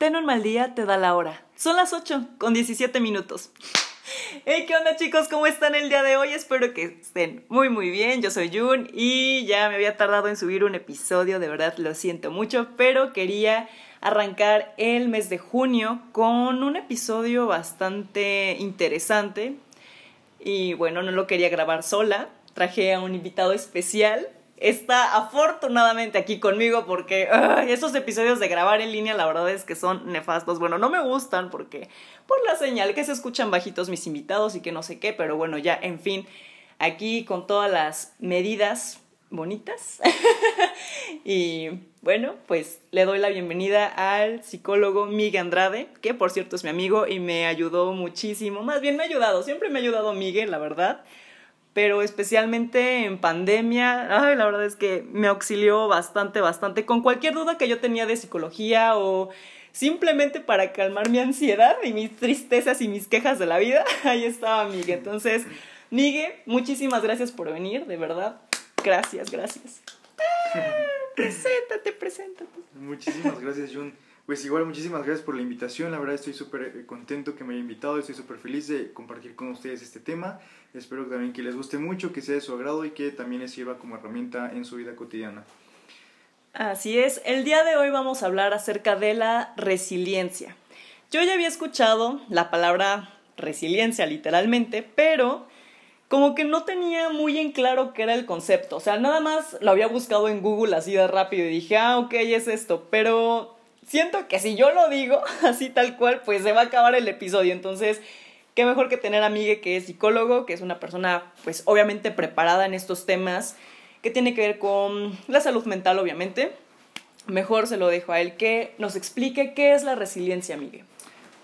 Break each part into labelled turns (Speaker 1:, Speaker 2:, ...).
Speaker 1: Ten un mal día, te da la hora. Son las 8 con 17 minutos. Hey, ¿qué onda chicos? ¿Cómo están el día de hoy? Espero que estén muy muy bien. Yo soy Jun y ya me había tardado en subir un episodio, de verdad lo siento mucho, pero quería arrancar el mes de junio con un episodio bastante interesante. Y bueno, no lo quería grabar sola, traje a un invitado especial está afortunadamente aquí conmigo porque esos episodios de grabar en línea la verdad es que son nefastos. Bueno, no me gustan porque por la señal que se escuchan bajitos mis invitados y que no sé qué, pero bueno, ya, en fin, aquí con todas las medidas bonitas. y bueno, pues le doy la bienvenida al psicólogo Miguel Andrade, que por cierto es mi amigo y me ayudó muchísimo. Más bien me ha ayudado, siempre me ha ayudado Miguel, la verdad pero especialmente en pandemia, ay, la verdad es que me auxilió bastante, bastante con cualquier duda que yo tenía de psicología o simplemente para calmar mi ansiedad y mis tristezas y mis quejas de la vida, ahí estaba Miguel. Entonces, Miguel, muchísimas gracias por venir, de verdad. Gracias, gracias. preséntate, preséntate.
Speaker 2: Muchísimas gracias, Jun. Pues igual, muchísimas gracias por la invitación. La verdad estoy súper eh, contento que me haya invitado. Estoy súper feliz de compartir con ustedes este tema. Espero también que les guste mucho, que sea de su agrado y que también les sirva como herramienta en su vida cotidiana.
Speaker 1: Así es. El día de hoy vamos a hablar acerca de la resiliencia. Yo ya había escuchado la palabra resiliencia literalmente, pero como que no tenía muy en claro qué era el concepto. O sea, nada más lo había buscado en Google así de rápido y dije, ah, ok, es esto. Pero siento que si yo lo digo así tal cual, pues se va a acabar el episodio. Entonces, qué mejor que tener a Miguel que es psicólogo, que es una persona, pues obviamente preparada en estos temas, que tiene que ver con la salud mental, obviamente. Mejor se lo dejo a él que nos explique qué es la resiliencia, Miguel.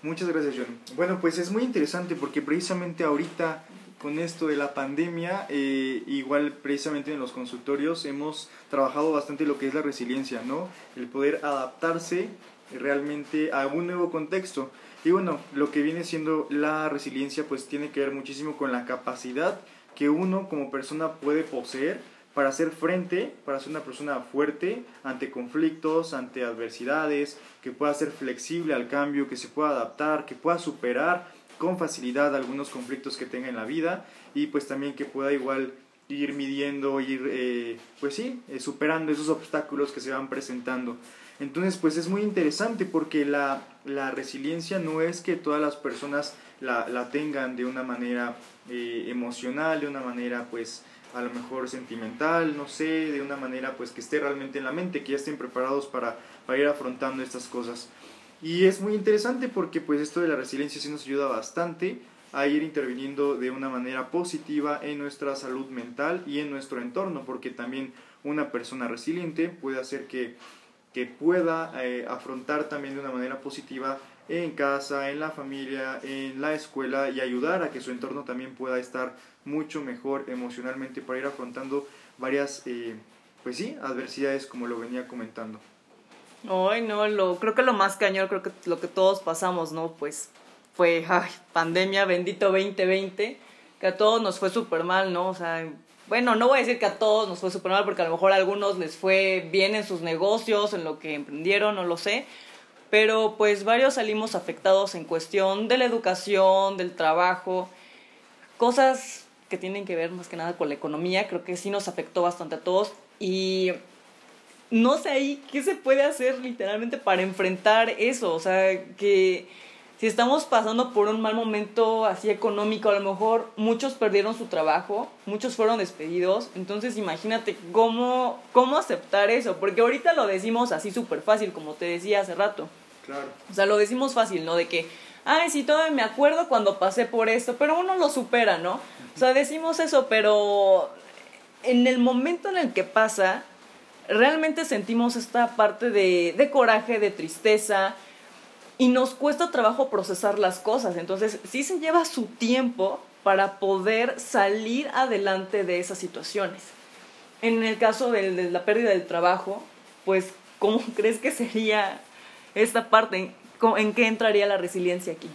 Speaker 2: Muchas gracias, John. Bueno, pues es muy interesante porque precisamente ahorita con esto de la pandemia, eh, igual precisamente en los consultorios hemos trabajado bastante lo que es la resiliencia, ¿no? El poder adaptarse realmente a un nuevo contexto. Y bueno, lo que viene siendo la resiliencia pues tiene que ver muchísimo con la capacidad que uno como persona puede poseer para hacer frente, para ser una persona fuerte ante conflictos, ante adversidades, que pueda ser flexible al cambio, que se pueda adaptar, que pueda superar con facilidad algunos conflictos que tenga en la vida y pues también que pueda igual ir midiendo, ir eh, pues sí, eh, superando esos obstáculos que se van presentando. Entonces pues es muy interesante porque la, la resiliencia no es que todas las personas la, la tengan de una manera eh, emocional, de una manera pues a lo mejor sentimental, no sé, de una manera pues que esté realmente en la mente, que ya estén preparados para, para ir afrontando estas cosas. Y es muy interesante porque pues esto de la resiliencia sí nos ayuda bastante a ir interviniendo de una manera positiva en nuestra salud mental y en nuestro entorno, porque también una persona resiliente puede hacer que, que pueda eh, afrontar también de una manera positiva en casa, en la familia, en la escuela y ayudar a que su entorno también pueda estar mucho mejor emocionalmente para ir afrontando varias, eh, pues sí, adversidades como lo venía comentando.
Speaker 1: Ay, no, lo, creo que lo más cañón, creo que lo que todos pasamos, ¿no? Pues fue, ay, pandemia, bendito 2020, que a todos nos fue súper mal, ¿no? O sea, bueno, no voy a decir que a todos nos fue súper mal, porque a lo mejor a algunos les fue bien en sus negocios, en lo que emprendieron, no lo sé, pero pues varios salimos afectados en cuestión de la educación, del trabajo, cosas que tienen que ver más que nada con la economía, creo que sí nos afectó bastante a todos y no sé ahí qué se puede hacer literalmente para enfrentar eso. O sea, que si estamos pasando por un mal momento así económico, a lo mejor muchos perdieron su trabajo, muchos fueron despedidos. Entonces imagínate cómo, cómo aceptar eso. Porque ahorita lo decimos así súper fácil, como te decía hace rato.
Speaker 2: Claro.
Speaker 1: O sea, lo decimos fácil, ¿no? De que, ay, sí, todavía me acuerdo cuando pasé por esto, pero uno lo supera, ¿no? O sea, decimos eso, pero en el momento en el que pasa, realmente sentimos esta parte de, de coraje, de tristeza, y nos cuesta trabajo procesar las cosas. Entonces, sí se lleva su tiempo para poder salir adelante de esas situaciones. En el caso de, la pérdida del trabajo, pues, ¿cómo crees que sería esta parte? ¿En qué entraría la resiliencia aquí?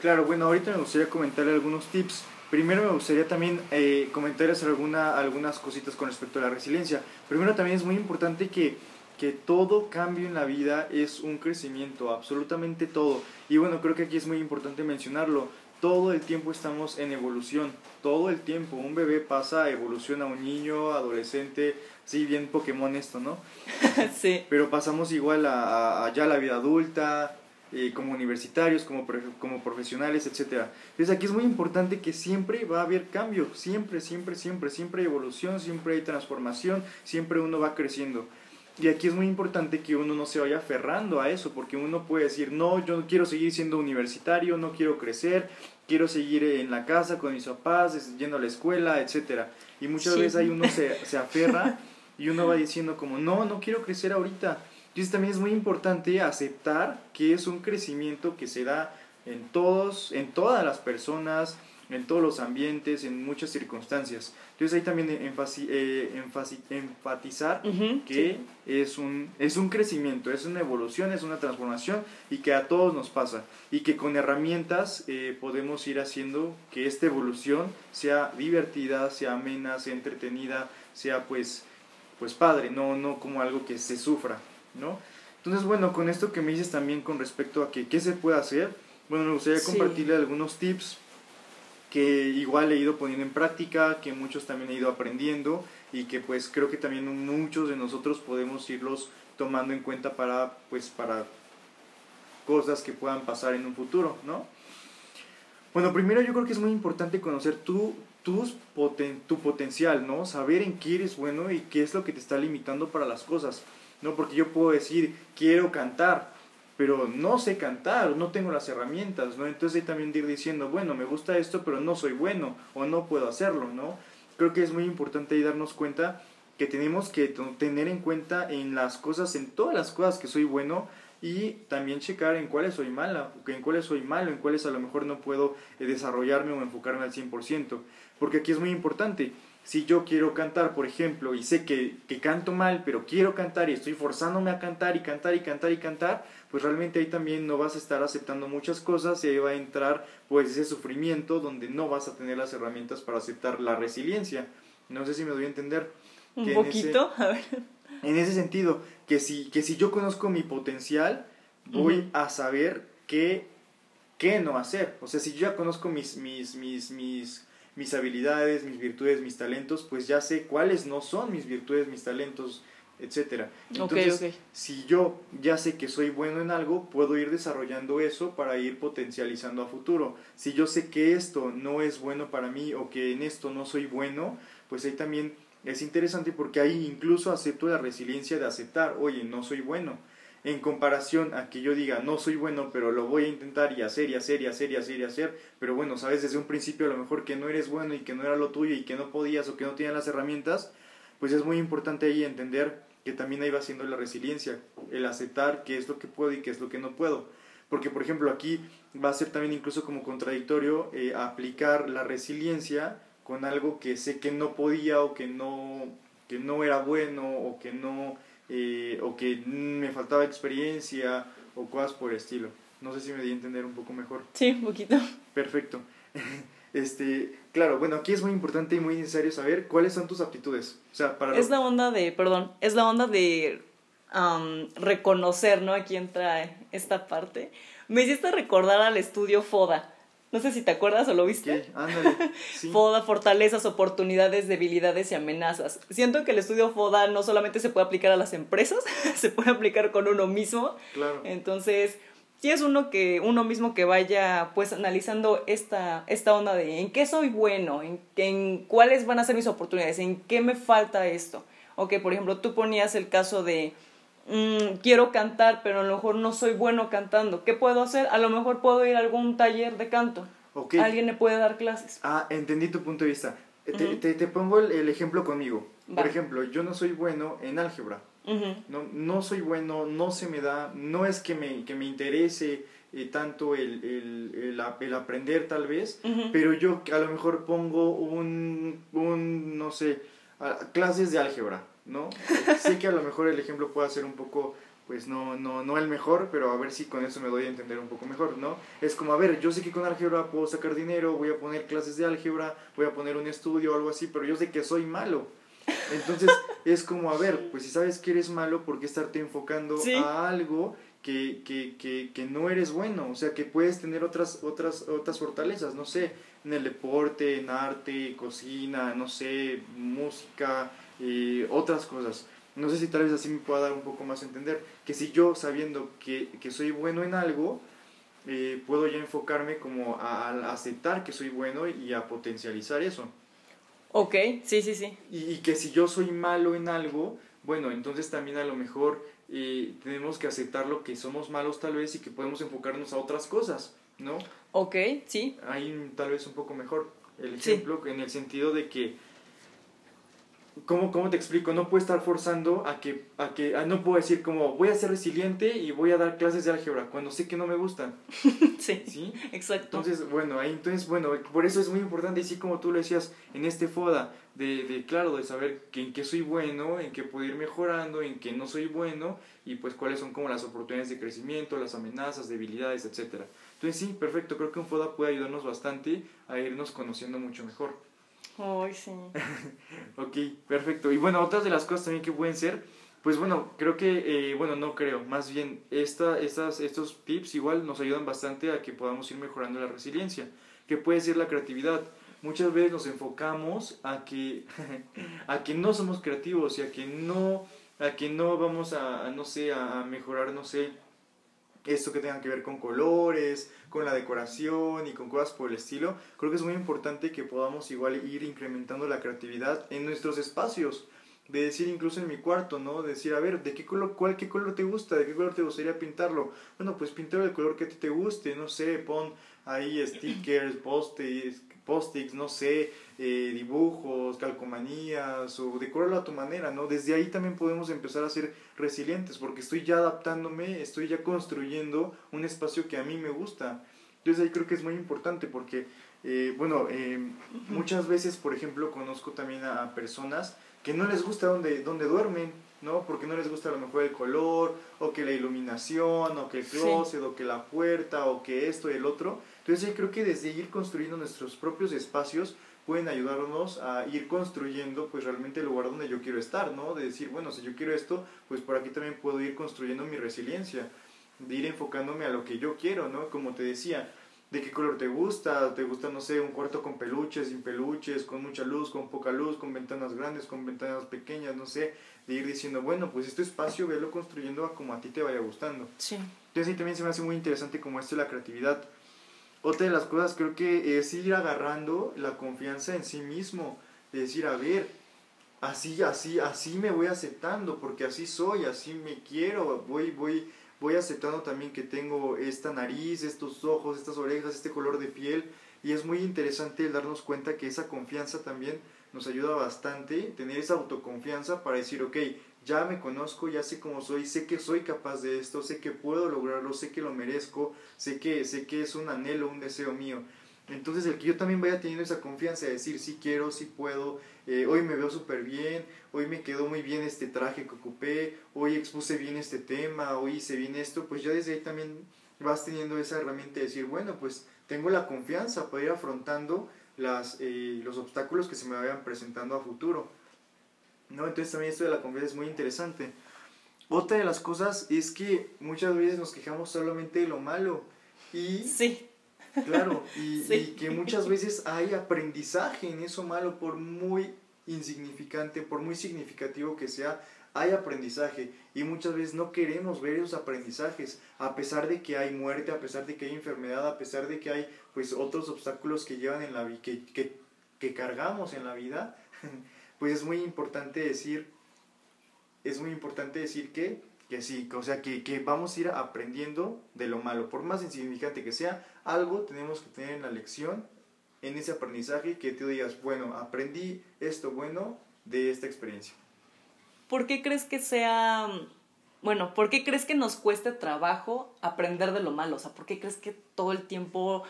Speaker 2: Claro, bueno, ahorita me gustaría comentarle algunos tips Primero me gustaría también eh, comentarles alguna, algunas cositas con respecto a la resiliencia. Primero también es muy importante que, que todo cambio en la vida es un crecimiento, absolutamente todo. Y bueno, creo que aquí es muy importante mencionarlo. Todo el tiempo estamos en evolución, todo el tiempo. Un bebé pasa, evoluciona a un niño, adolescente, sí, bien Pokémon esto, ¿no?
Speaker 1: sí.
Speaker 2: Pero pasamos igual a, a ya la vida adulta, eh, como universitarios, como, como profesionales, etc. Entonces aquí es muy importante que siempre va a haber cambio, siempre, siempre, siempre, siempre hay evolución, siempre hay transformación, siempre uno va creciendo. Y aquí es muy importante que uno no se vaya aferrando a eso, porque uno puede decir, no, yo quiero seguir siendo universitario, no quiero crecer, quiero seguir en la casa con mis papás, yendo a la escuela, etc. Y muchas veces ahí uno se, se aferra y uno va diciendo como, no, no quiero crecer ahorita, entonces también es muy importante aceptar que es un crecimiento que se da en todos, en todas las personas, en todos los ambientes, en muchas circunstancias. Entonces ahí también eh, enfatizar que es, un, es un crecimiento, es una evolución, es una transformación y que a todos nos pasa y que con herramientas eh, podemos ir haciendo que esta evolución sea divertida, sea amena, sea entretenida, sea pues, pues padre, no, no como algo que se sufra. ¿No? Entonces, bueno, con esto que me dices también con respecto a que qué se puede hacer, bueno, me gustaría compartirle algunos tips que igual he ido poniendo en práctica, que muchos también he ido aprendiendo y que pues creo que también muchos de nosotros podemos irlos tomando en cuenta para pues para cosas que puedan pasar en un futuro, ¿no? Bueno, primero yo creo que es muy importante conocer tu, tus tu potencial, ¿no? Saber en qué eres bueno y qué es lo que te está limitando para las cosas. ¿No? Porque yo puedo decir, quiero cantar, pero no sé cantar, no tengo las herramientas, ¿no? Entonces también ir diciendo, bueno, me gusta esto, pero no soy bueno o no puedo hacerlo, ¿no? Creo que es muy importante ahí darnos cuenta que tenemos que tener en cuenta en las cosas, en todas las cosas que soy bueno y también checar en cuáles soy mala, en cuáles soy malo, en cuáles a lo mejor no puedo eh, desarrollarme o enfocarme al 100%. Porque aquí es muy importante, si yo quiero cantar, por ejemplo, y sé que, que, canto mal, pero quiero cantar y estoy forzándome a cantar y cantar y cantar y cantar, pues realmente ahí también no vas a estar aceptando muchas cosas y ahí va a entrar pues ese sufrimiento donde no vas a tener las herramientas para aceptar la resiliencia. No sé si me doy a entender.
Speaker 1: Un poquito,
Speaker 2: en ese, a ver. En ese sentido, que si, que si yo conozco mi potencial, voy a saber qué, qué no hacer. O sea, si yo ya conozco mis, mis, mis, mis mis habilidades, mis virtudes, mis talentos, pues ya sé cuáles no son mis virtudes, mis talentos, etc. Entonces, si yo ya sé que soy bueno en algo, puedo ir desarrollando eso para ir potencializando a futuro. Si yo sé que esto no es bueno para mí o que en esto no soy bueno, pues ahí también es interesante porque ahí incluso acepto la resiliencia de aceptar, oye, no soy bueno en comparación a que yo diga no soy bueno, pero lo voy a intentar y hacer y hacer y hacer y hacer y hacer, pero bueno, sabes desde un principio a lo mejor que no eres bueno y que no era lo tuyo y que no podías o que no tenías las herramientas, pues es muy importante ahí entender que también ahí va siendo la resiliencia, el aceptar qué es lo que puedo y qué es lo que no puedo. Porque, por ejemplo, aquí va a ser también incluso como contradictorio eh, aplicar la resiliencia con algo que sé que no podía o que no, que no era bueno o que no eh, o que me faltaba experiencia o cosas por el estilo. No sé si me di a entender un poco mejor.
Speaker 1: Sí, un poquito.
Speaker 2: Perfecto. Este, claro, bueno, aquí es muy importante y muy necesario saber cuáles son tus aptitudes. O sea, para
Speaker 1: es la onda de, perdón, es la onda de reconocer, ¿no? Aquí entra esta parte. Me hiciste recordar al estudio FODA. No sé si te acuerdas o lo viste. FODA, fortalezas, oportunidades, debilidades y amenazas. Siento que el estudio FODA no solamente se puede aplicar a las empresas, se puede aplicar con uno mismo.
Speaker 2: Claro.
Speaker 1: Entonces, si es uno que uno mismo que vaya pues analizando esta, esta onda de en qué soy bueno, en, en cuáles van a ser mis oportunidades, en qué me falta esto. O que, por ejemplo, tú ponías el caso de Mm, quiero cantar, pero a lo mejor no soy bueno cantando. ¿Qué puedo hacer? A lo mejor puedo ir a algún taller de canto. Alguien me puede dar clases.
Speaker 2: Ah, entendí tu punto de vista. te, te, pongo el, ejemplo conmigo. Por ejemplo, yo no soy bueno en álgebra. no, no soy bueno, no se me da, no es que me, que me interese eh, tanto el, el, el, aprender tal vez, pero yo a lo mejor pongo un, un no sé, clases de álgebra ¿no? sé que a lo mejor el ejemplo puede ser un poco, pues no, no, no el mejor, pero a ver si con eso me doy a entender un poco mejor, ¿no? Es como, a ver, yo sé que con álgebra puedo sacar dinero, voy a poner clases de álgebra, voy a poner un estudio o algo así, pero yo sé que soy malo. Entonces es como, a ver, pues si sabes que eres malo, ¿por qué estarte enfocando a algo que, que, que, que, no eres bueno? O sea, que puedes tener otras, otras, otras fortalezas, no sé, en el deporte, en arte, cocina, no sé, música, eh, otras cosas. No sé si tal vez así me pueda dar un poco más a entender. Que si yo sabiendo que, que soy bueno en algo, eh, puedo ya enfocarme como a, aceptar que soy bueno y a potencializar eso.
Speaker 1: Ok, sí, sí, sí.
Speaker 2: Y, que si yo soy malo en algo, bueno, entonces también a lo mejor eh, tenemos que aceptar lo que somos malos tal vez y que podemos enfocarnos a otras cosas, ¿no?
Speaker 1: Ok, sí.
Speaker 2: Ahí tal vez un poco mejor el ejemplo en el sentido de que ¿Cómo, ¿Cómo te explico? No puedo estar forzando a que, a que no puedo decir como voy a ser resiliente y voy a dar clases de álgebra cuando sé que no me gustan.
Speaker 1: sí, sí, exacto.
Speaker 2: Entonces, bueno, ahí, entonces, bueno, por eso es muy importante, y sí como tú lo decías en este FODA, de, de claro, de saber que, en qué soy bueno, en qué puedo ir mejorando, en qué no soy bueno, y pues cuáles son como las oportunidades de crecimiento, las amenazas, debilidades, etcétera. Entonces, sí, perfecto, creo que un FODA puede ayudarnos bastante a irnos conociendo mucho mejor.
Speaker 1: Ay, sí.
Speaker 2: ok, perfecto. Y bueno, otras de las cosas también que pueden ser, pues bueno, creo que, eh, bueno, no creo, más bien esta, estas, estos tips igual nos ayudan bastante a que podamos ir mejorando la resiliencia, que puede ser la creatividad. Muchas veces nos enfocamos a que, a que no somos creativos y a que no, a que no vamos a, a no sé, a mejorar, no sé, esto que tenga que ver con colores, con la decoración y con cosas por el estilo, creo que es muy importante que podamos igual ir incrementando la creatividad en nuestros espacios. De decir incluso en mi cuarto, ¿no? De decir, a ver, ¿de qué color, cuál, qué color te gusta? ¿De qué color te gustaría pintarlo? Bueno, pues pintar el color que a ti te guste, no sé, pon ahí stickers, post-its, post no sé, eh, dibujos, calcomanías o decorarlo a tu manera, ¿no? Desde ahí también podemos empezar a ser resilientes porque estoy ya adaptándome, estoy ya construyendo un espacio que a mí me gusta. Entonces ahí creo que es muy importante porque, eh, bueno, eh, muchas veces, por ejemplo, conozco también a personas que no les gusta donde, donde duermen, ¿no? Porque no les gusta a lo mejor el color, o que la iluminación, o que el closet, o que la puerta, o que esto y el otro. Entonces yo creo que desde ir construyendo nuestros propios espacios pueden ayudarnos a ir construyendo pues realmente el lugar donde yo quiero estar, ¿no? De decir, bueno, si yo quiero esto, pues por aquí también puedo ir construyendo mi resiliencia, de ir enfocándome a lo que yo quiero, ¿no? Como te decía, de qué color te gusta, te gusta, no sé, un cuarto con peluches, sin peluches, con mucha luz, con poca luz, con ventanas grandes, con ventanas pequeñas, no sé, de ir diciendo, bueno, pues este espacio velo construyendo a como a ti te vaya gustando.
Speaker 1: Sí.
Speaker 2: Entonces ahí también se me hace muy interesante como esto de la creatividad. Otra de las cosas creo que es ir agarrando la confianza en sí mismo, de decir, a ver, así, así, así me voy aceptando, porque así soy, así me quiero, voy, voy, voy aceptando también que tengo esta nariz, estos ojos, estas orejas, este color de piel, y es muy interesante el darnos cuenta que esa confianza también nos ayuda bastante, tener esa autoconfianza para decir, ok, ya me conozco, ya sé cómo soy, sé que soy capaz de esto, sé que puedo lograrlo, sé que lo merezco, sé que, sé que es un anhelo, un deseo mío. Entonces el que yo también vaya teniendo esa confianza de decir, sí quiero, sí puedo, eh, hoy me veo súper bien, hoy me quedó muy bien este traje que ocupé, hoy expuse bien este tema, hoy hice bien esto, pues ya desde ahí también vas teniendo esa herramienta de decir, bueno, pues tengo la confianza para ir afrontando las, eh, los obstáculos que se me vayan presentando a futuro. ¿no? Entonces también esto de la confianza es muy interesante. Otra de las cosas es que muchas veces nos quejamos solamente de lo malo. Y,
Speaker 1: sí.
Speaker 2: Claro, y, y que muchas veces hay aprendizaje en eso malo, por muy insignificante, por muy significativo que sea, hay aprendizaje. Y muchas veces no queremos ver esos aprendizajes a pesar de que hay muerte, a pesar de que hay enfermedad, a pesar de que hay pues otros obstáculos que llevan en la que, que, que cargamos en la vida, pues es muy importante decir es muy importante decir que que sí, o sea, que, que vamos a ir aprendiendo de lo malo, por más insignificante que sea, algo tenemos que tener en la lección, en ese aprendizaje, que tú digas, bueno, aprendí esto bueno de esta experiencia.
Speaker 1: ¿por qué crees que sea, bueno, por qué crees que nos cueste trabajo aprender de lo malo? O sea, ¿por qué crees que todo el tiempo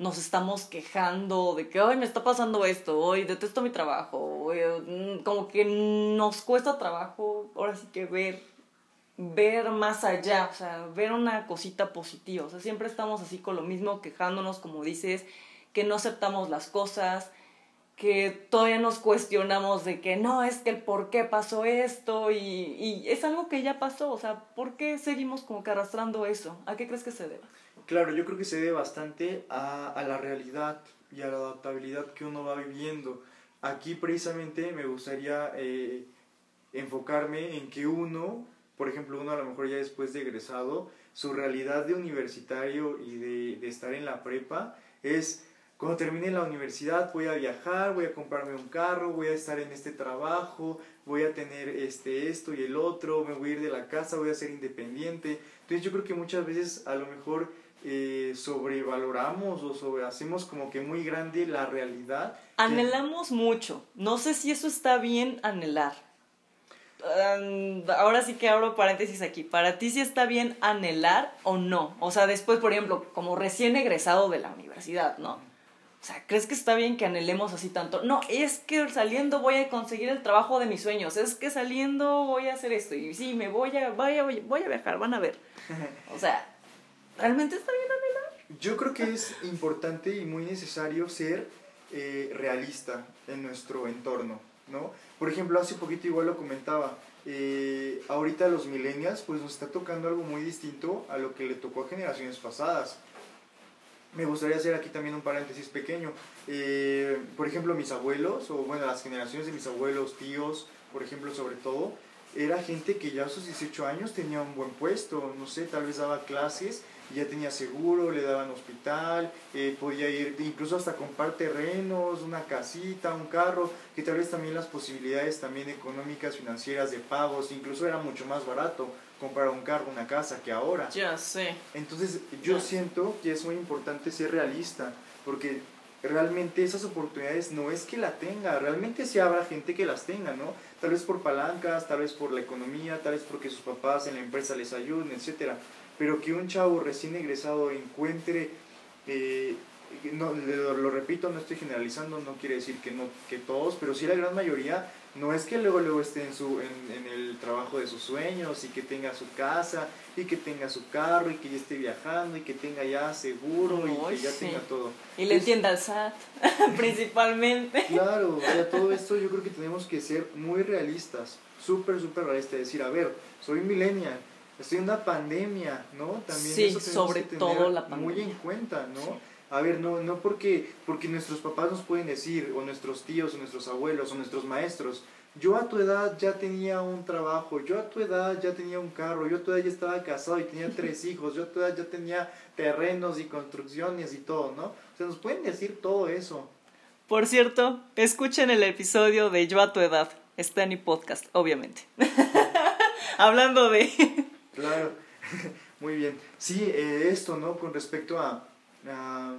Speaker 1: nos estamos quejando de que, ay, me está pasando esto, hoy detesto mi trabajo, mm, como que nos cuesta trabajo, ahora sí que ver, ver más allá, o sea, ver una cosita positiva, o sea, siempre estamos así con lo mismo, quejándonos, como dices, que no aceptamos las cosas, que todavía nos cuestionamos de que no, es que el por qué pasó esto y, y es algo que ya pasó, o sea, ¿por qué seguimos como que arrastrando eso? ¿A qué crees que se deba?
Speaker 2: Claro, yo creo que se debe bastante a, a la realidad y a la adaptabilidad que uno va viviendo. Aquí precisamente me gustaría eh, enfocarme en que uno, por ejemplo, uno a lo mejor ya después de egresado, su realidad de universitario y de, de estar en la prepa es cuando termine la universidad voy a viajar, voy a comprarme un carro, voy a estar en este trabajo, voy a tener este esto y el otro, me voy a ir de la casa, voy a ser independiente. Entonces yo creo que muchas veces a lo mejor eh, sobrevaloramos o sobre hacemos como que muy grande la realidad.
Speaker 1: Anhelamos mucho. No sé si eso está bien anhelar. Ahora sí que abro paréntesis aquí. Para ti sí está bien anhelar o no. O sea, después, por ejemplo, como recién egresado de la universidad, ¿no? O sea, ¿crees que está bien que anhelemos así tanto? No, es que saliendo voy a conseguir el trabajo de mis sueños. Es que saliendo voy a hacer esto. Y sí, me voy a, voy a, voy a viajar, van a ver. O sea, ¿realmente está bien anhelar?
Speaker 2: Yo creo que es importante y muy necesario ser eh, realista en nuestro entorno, ¿no? Por ejemplo, hace poquito igual lo comentaba, eh, ahorita los millennials pues nos está tocando algo muy distinto a lo que le tocó a generaciones pasadas me gustaría hacer aquí también un paréntesis pequeño. Eh, por ejemplo, mis abuelos, o bueno, las generaciones de mis abuelos, tíos, por ejemplo, sobre todo, era gente que ya a sus 18 años tenía un buen puesto, no sé, tal vez daba clases, ya tenía seguro, le daban hospital, eh, podía ir incluso hasta comprar terrenos, una casita, un carro, que tal vez también las posibilidades también económicas, financieras, de pagos, incluso era mucho más barato comprar un carro, una casa que ahora.
Speaker 1: Ya sé.
Speaker 2: Entonces yo siento que es muy importante ser realista, porque realmente esas oportunidades no es que la tenga, realmente sí habrá gente que las tenga, ¿no? Tal vez por palancas, tal vez por la economía, tal vez porque sus papás en la empresa les ayuden, etcétera. Pero que un chavo recién egresado encuentre, eh, no, lo, lo, repito, no estoy generalizando, no quiere decir que, no, que todos, pero sí la gran mayoría no es que luego luego esté en su en, en, el trabajo de sus sueños y que tenga su casa y que tenga su carro y que ya esté viajando y que tenga ya seguro y que ya tenga todo.
Speaker 1: Y le entienda al SAT principalmente.
Speaker 2: Claro sea todo esto yo creo que tenemos que ser muy realistas súper súper realistas decir a ver soy millennial estoy en una pandemia no
Speaker 1: también sí, sobre todo la pandemia
Speaker 2: muy en cuenta no sí a ver, no, no porque, porque nuestros papás nos pueden decir, o nuestros tíos, o nuestros abuelos, o nuestros maestros, yo a tu edad ya tenía un trabajo, yo a tu edad ya tenía un carro, yo a tu edad ya estaba casado y tenía tres hijos, yo a tu edad ya tenía terrenos y construcciones y todo, ¿no? O sea, nos pueden decir todo eso.
Speaker 1: Por cierto, escuchen el episodio de Yo a tu edad, está en mi podcast, obviamente. Hablando de...
Speaker 2: claro, muy bien. Sí, eh, esto, ¿no? Con respecto a uh,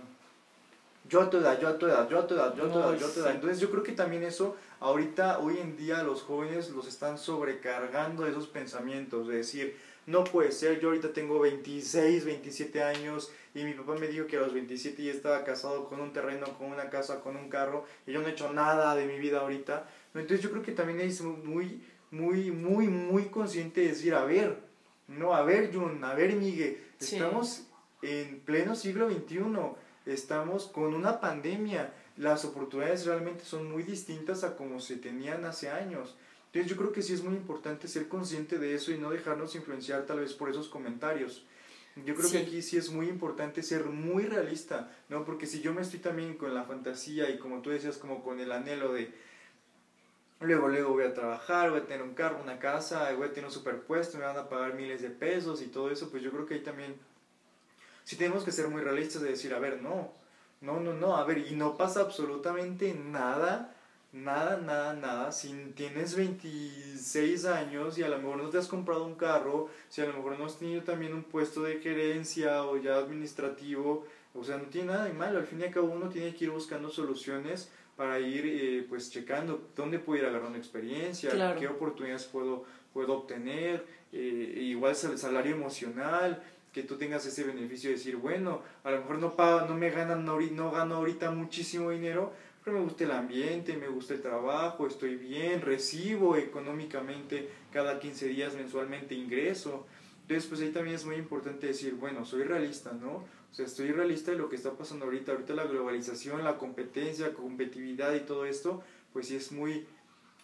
Speaker 2: yo a tu edad, yo a tu edad, yo a tu edad, yo a tu edad, yo a tu edad. Entonces yo creo que también eso, ahorita, hoy en día los jóvenes los están sobrecargando de esos pensamientos, de decir, no puede ser, yo ahorita tengo 26, 27 años y mi papá me dijo que a los 27 ya estaba casado con un terreno, con una casa, con un carro y yo no he hecho nada de mi vida ahorita. Entonces yo creo que también es muy, muy, muy, muy consciente de decir, a ver, no, a ver Jun, a ver Miguel, estamos en pleno siglo XXI, estamos con una pandemia, las oportunidades realmente son muy distintas a como se tenían hace años. Entonces yo creo que sí es muy importante ser consciente de eso y no dejarnos influenciar tal vez por esos comentarios. Yo creo que aquí sí es muy importante ser muy realista, ¿no? Porque si yo me estoy también con la fantasía y como tú decías, como con el anhelo de, luego, luego voy a trabajar, voy a tener un carro, una casa, voy a tener un superpuesto, me van a pagar miles de pesos y todo eso, pues yo creo que ahí también si tenemos que ser muy realistas de decir, a ver, no, no, no, no, a ver, y no pasa absolutamente nada, nada, nada, nada, si tienes 26 años y a lo mejor no te has comprado un carro, si a lo mejor no has tenido también un puesto de gerencia o ya administrativo, o sea, no tiene nada de malo, al fin y al cabo uno tiene que ir buscando soluciones para ir eh, pues checando dónde puedo ir agarrando experiencia, qué oportunidades puedo, puedo obtener, eh, igual el salario emocional, que tú tengas ese beneficio de decir, bueno, a lo mejor no, pago, no me ganan, no gano ahorita muchísimo dinero, pero me gusta el ambiente, me gusta el trabajo, estoy bien, recibo económicamente cada 15 días mensualmente ingreso. Entonces, pues ahí también es muy importante decir, bueno, soy realista, ¿no? O sea, estoy realista de lo que está pasando ahorita. Ahorita la globalización, la competencia, competitividad y todo esto, pues sí es muy,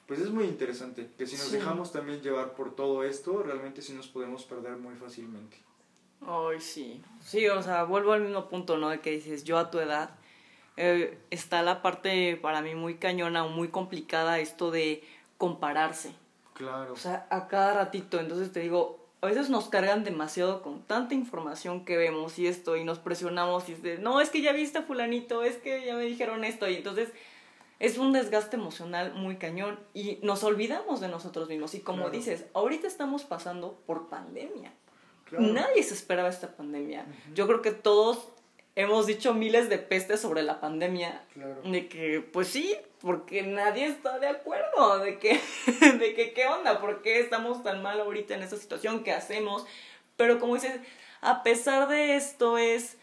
Speaker 2: pues es muy interesante. Que si nos dejamos también llevar por todo esto, realmente sí nos podemos perder muy fácilmente.
Speaker 1: Ay, sí. Sí, o sea, vuelvo al mismo punto, ¿no? De que dices, yo a tu edad, eh, está la parte para mí muy cañona o muy complicada esto de compararse.
Speaker 2: Claro.
Speaker 1: O sea, a cada ratito. Entonces te digo, a veces nos cargan demasiado con tanta información que vemos y esto, y nos presionamos y es de, no, es que ya viste a fulanito, es que ya me dijeron esto, y entonces es un desgaste emocional muy cañón y nos olvidamos de nosotros mismos. Y como dices, ahorita estamos pasando por pandemia. Nadie se esperaba esta pandemia. Yo creo que todos hemos dicho miles de pestes sobre la pandemia. De que, pues sí, porque nadie está de acuerdo. De que, de que, ¿qué onda? ¿Por qué estamos tan mal ahorita en esta situación? ¿Qué hacemos? Pero como dices, a pesar de esto es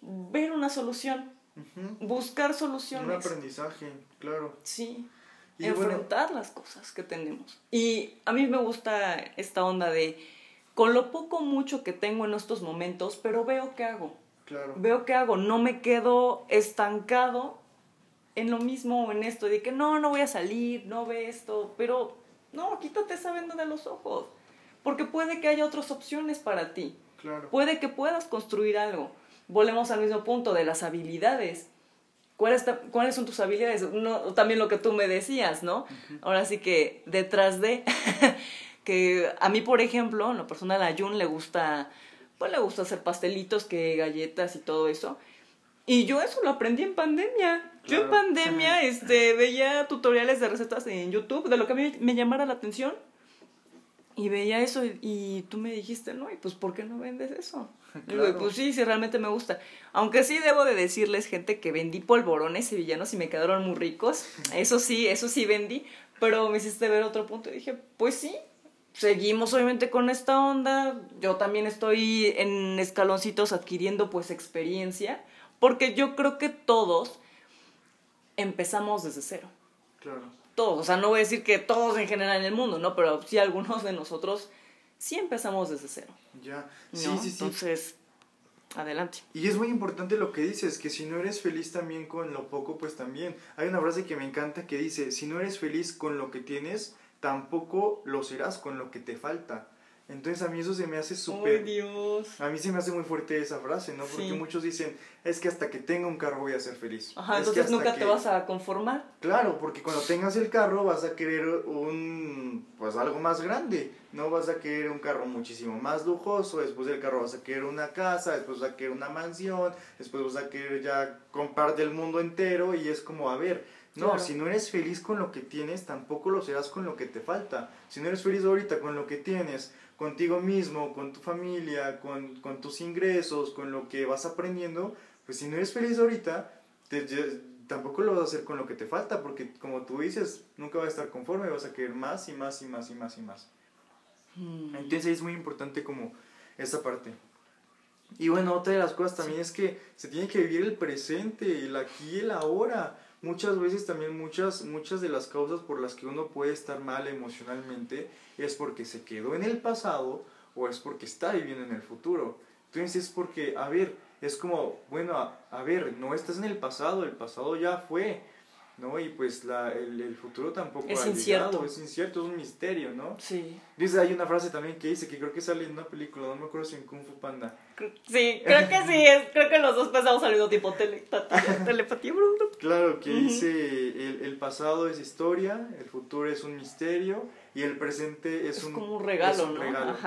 Speaker 1: ver una solución. Buscar soluciones.
Speaker 2: Un aprendizaje, claro.
Speaker 1: Sí. enfrentar las cosas que tenemos. Y a mí me gusta esta onda de con lo poco mucho que tengo en estos momentos, pero veo qué hago.
Speaker 2: Claro.
Speaker 1: Veo qué hago, no me quedo estancado en lo mismo en esto, de que no, no voy a salir, no ve esto, pero no, quítate esa venda de los ojos, porque puede que haya otras opciones para ti.
Speaker 2: Claro.
Speaker 1: Puede que puedas construir algo. Volvemos al mismo punto de las habilidades. ¿Cuáles, ¿Cuáles son tus habilidades? No, también lo que tú me decías, ¿no? Ahora sí que detrás de que a mí, por ejemplo, en lo personal a Jun le gusta, pues le gusta hacer pastelitos, que galletas y todo eso. Y yo eso lo aprendí en pandemia. Yo en pandemia este, veía tutoriales de recetas en YouTube de lo que a mí me llamara la atención. Y veía eso y, tú me dijiste, no, y pues ¿por qué no vendes eso? Claro. pues sí, sí, realmente me gusta. Aunque sí debo de decirles, gente, que vendí polvorones sevillanos y me quedaron muy ricos. Eso sí, eso sí vendí. Pero me hiciste ver otro punto y dije, pues sí, seguimos obviamente con esta onda. Yo también estoy en escaloncitos adquiriendo pues experiencia, porque yo creo que todos empezamos desde cero.
Speaker 2: Claro.
Speaker 1: Todos, o sea, no voy a decir que todos en general en el mundo, ¿no? Pero sí algunos de nosotros sí empezamos desde cero.
Speaker 2: Ya, sí, sí, sí.
Speaker 1: Entonces, adelante.
Speaker 2: Y es muy importante lo que dices, que si no eres feliz también con lo poco, pues también. Hay una frase que me encanta que dice, si no eres feliz con lo que tienes, tampoco lo serás con lo que te falta. Entonces a mí eso se me hace súper...
Speaker 1: Dios!
Speaker 2: A mí se me hace muy fuerte esa frase, ¿no? Porque muchos dicen, es que hasta que tenga un carro voy a ser feliz.
Speaker 1: Ajá, entonces nunca te vas a conformar.
Speaker 2: Claro, porque cuando tengas el carro vas a querer un, pues algo más grande, ¿no? Vas a querer un carro muchísimo más lujoso, después del carro vas a querer una casa, después vas a querer una mansión, después vas a querer ya comprar del mundo entero y es como, a ver, no, si no eres feliz con lo que tienes, tampoco lo serás con lo que te falta. Si no eres feliz ahorita con lo que tienes, contigo mismo, con tu familia, con, con tus ingresos, con lo que vas aprendiendo, pues si no eres feliz ahorita, tampoco lo vas a hacer con lo que te falta, porque como tú dices, nunca vas a estar conforme, vas a querer más y más y más y más y más. Mm. Entonces es muy importante como esa parte. Y bueno, otra de las cosas también es que se tiene que vivir el presente, el aquí y el ahora muchas veces también muchas, muchas de las causas por las que uno puede estar mal emocionalmente es porque se quedó en el pasado o es porque está viviendo en el futuro. Entonces es porque, a ver, es como, bueno, a, ver, no estás en el pasado, el pasado ya fue, ¿no? Y pues la, el, futuro tampoco
Speaker 1: es incierto.
Speaker 2: es incierto, es un misterio, ¿no?
Speaker 1: Sí.
Speaker 2: Dice, hay una frase también que dice, que creo que sale en una película, no me acuerdo si en Kung Fu Panda.
Speaker 1: Sí, creo que sí, es, creo que los dos pensamos salido tipo telepatía, telepatía.
Speaker 2: claro, que dice, el, el, pasado es historia, el futuro es un misterio y el presente es,
Speaker 1: es
Speaker 2: un,
Speaker 1: como un regalo, ¿no?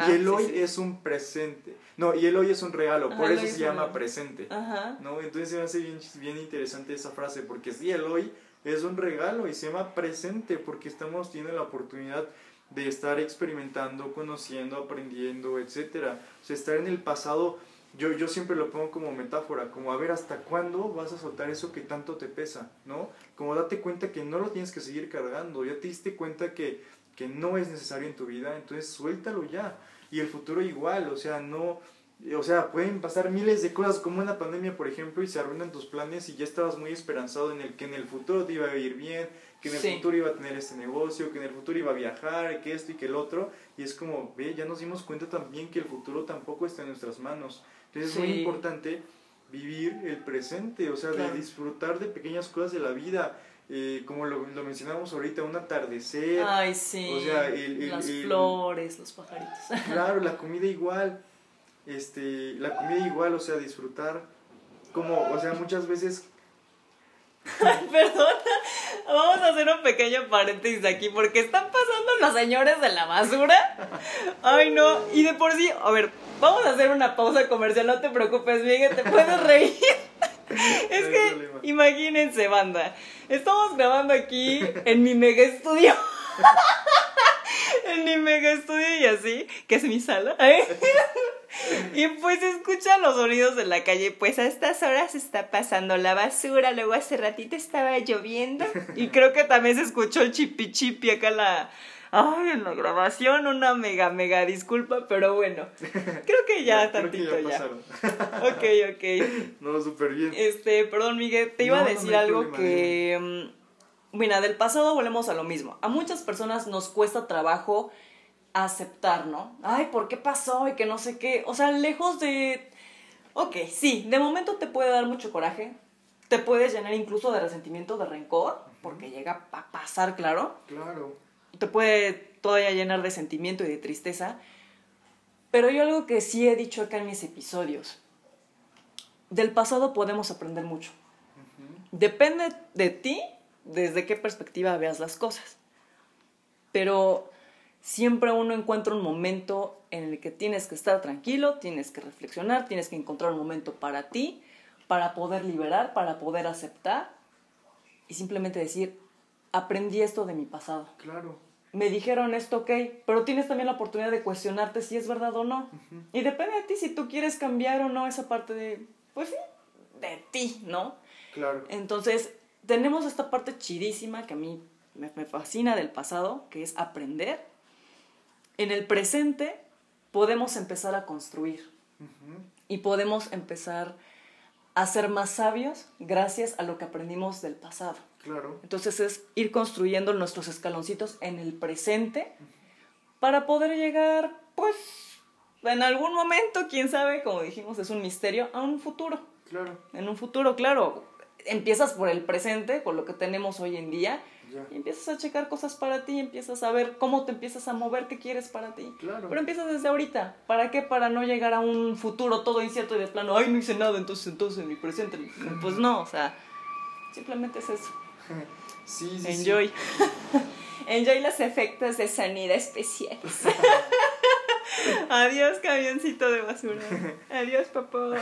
Speaker 2: y el hoy es un presente. No, y el hoy es un regalo, por eso se llama presente.
Speaker 1: Ajá.
Speaker 2: ¿no? Entonces me hace bien, bien interesante esa frase, porque sí, el hoy es un regalo y se llama presente porque estamos teniendo la oportunidad de estar experimentando, conociendo, aprendiendo, etc. O sea, estar en el pasado, yo, yo siempre lo pongo como metáfora, como a ver hasta cuándo vas a soltar eso que tanto te pesa, ¿no? Como date cuenta que no lo tienes que seguir cargando, ya te diste cuenta que, que no es necesario en tu vida, entonces suéltalo ya. Y el futuro igual, o sea, no o sea, pueden pasar miles de cosas como una pandemia, por ejemplo, y se arruinan tus planes y ya estabas muy esperanzado en el que en el futuro te iba a ir bien, que en el futuro iba a tener este negocio, que en el futuro iba a viajar, que esto y que el otro. Y es como, ve, ya nos dimos cuenta también que el futuro tampoco está en nuestras manos. Entonces es muy importante vivir el presente, o sea, de disfrutar de pequeñas cosas de la vida. Eh, como lo, lo, mencionamos ahorita, un atardecer.
Speaker 1: Ay, sí. O sea, las flores, los pajaritos.
Speaker 2: Claro, la comida igual este, la comida igual, o sea, disfrutar, como, o sea, muchas veces...
Speaker 1: Perdón, vamos a hacer un pequeño paréntesis aquí porque están pasando los señores de la basura. Ay, no, y de por sí, a ver, vamos a hacer una pausa comercial, no te preocupes, Miguel, te puedes reír. Es que, imagínense, banda, estamos grabando aquí en mi mega estudio. en mi mega estudio y así, que es mi sala. ¿eh? Y pues escuchan los sonidos de la calle, pues a estas horas está pasando la basura, luego hace ratito estaba lloviendo y creo que también se escuchó el chipi chipi acá la... Ay, en la grabación, una mega, mega disculpa, pero bueno, creo que ya tantito ya. ok, ok.
Speaker 2: No, súper bien.
Speaker 1: Este, perdón, Miguel, te iba a decir algo que... Mm, mira, del pasado volvemos a lo mismo. A muchas personas nos cuesta trabajo aceptar, ¿no? Ay, ¿por qué pasó? Y que no sé qué. O sea, lejos de... Ok, sí, de momento te puede dar mucho coraje, te puedes llenar incluso de resentimiento, de rencor, porque llega a pasar, claro.
Speaker 2: Claro.
Speaker 1: Te puede todavía llenar de sentimiento y de tristeza. Pero yo algo que sí he dicho acá en mis episodios, del pasado podemos aprender mucho. Depende de ti desde qué perspectiva veas las cosas. Pero siempre uno encuentra un momento en el que tienes que estar tranquilo, tienes que reflexionar, tienes que encontrar un momento para ti, para poder liberar, para poder aceptar y simplemente decir, aprendí esto de mi pasado.
Speaker 2: Claro.
Speaker 1: Me dijeron esto, ok, pero tienes también la oportunidad de cuestionarte si es verdad o no. Y depende de ti si tú quieres cambiar o no esa parte de, pues sí, de ti, ¿no?
Speaker 2: Claro.
Speaker 1: Entonces, tenemos esta parte chidísima que a mí me, me fascina del pasado, que es aprender en el presente podemos empezar a construir y podemos empezar a ser más sabios gracias a lo que aprendimos del pasado.
Speaker 2: Claro.
Speaker 1: Entonces es ir construyendo nuestros escaloncitos en el presente para poder llegar, pues, en algún momento, quién sabe, como dijimos, es un misterio, a un futuro.
Speaker 2: Claro.
Speaker 1: En un futuro, claro. Empiezas por el presente, por lo que tenemos hoy en día, y empiezas a checar cosas para ti, empiezas a ver cómo te empiezas a mover, qué quieres para ti.
Speaker 2: Claro.
Speaker 1: Pero empiezas desde ahorita. ¿Para qué? Para no llegar a un futuro todo incierto y de plano, ay, no hice nada, entonces, entonces, en mi presente. Pues no, o sea, simplemente es eso.
Speaker 2: Sí, sí.
Speaker 1: Enjoy. Enjoy los efectos de sonido especiales. Adiós, camioncito de basura. Adiós, papá.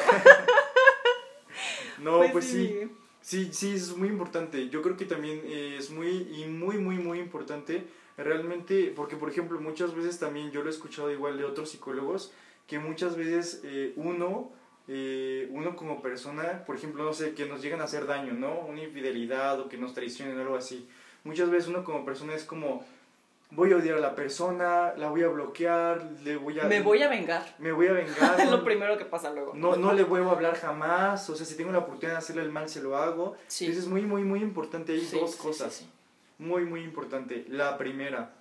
Speaker 2: No, pues, pues sí. Sí, sí, es muy importante. Yo creo que también eh, es muy, y muy, muy, muy importante realmente, porque por ejemplo muchas veces también yo lo he escuchado igual de otros psicólogos, que muchas veces eh, uno, eh, uno como persona, por ejemplo, no sé, que nos llegan a hacer daño, ¿no? Una infidelidad o que nos traicionen o algo así. Muchas veces uno como persona es como, voy a odiar a la persona, la voy a bloquear, le voy a...
Speaker 1: Me voy a vengar.
Speaker 2: Me voy a vengar.
Speaker 1: es lo primero que pasa luego.
Speaker 2: No, no le vuelvo a hablar jamás, o sea, si tengo la oportunidad de hacerle el mal, se lo hago. Sí. Entonces es muy, muy, muy importante. Hay dos cosas. muy, muy importante. La primera,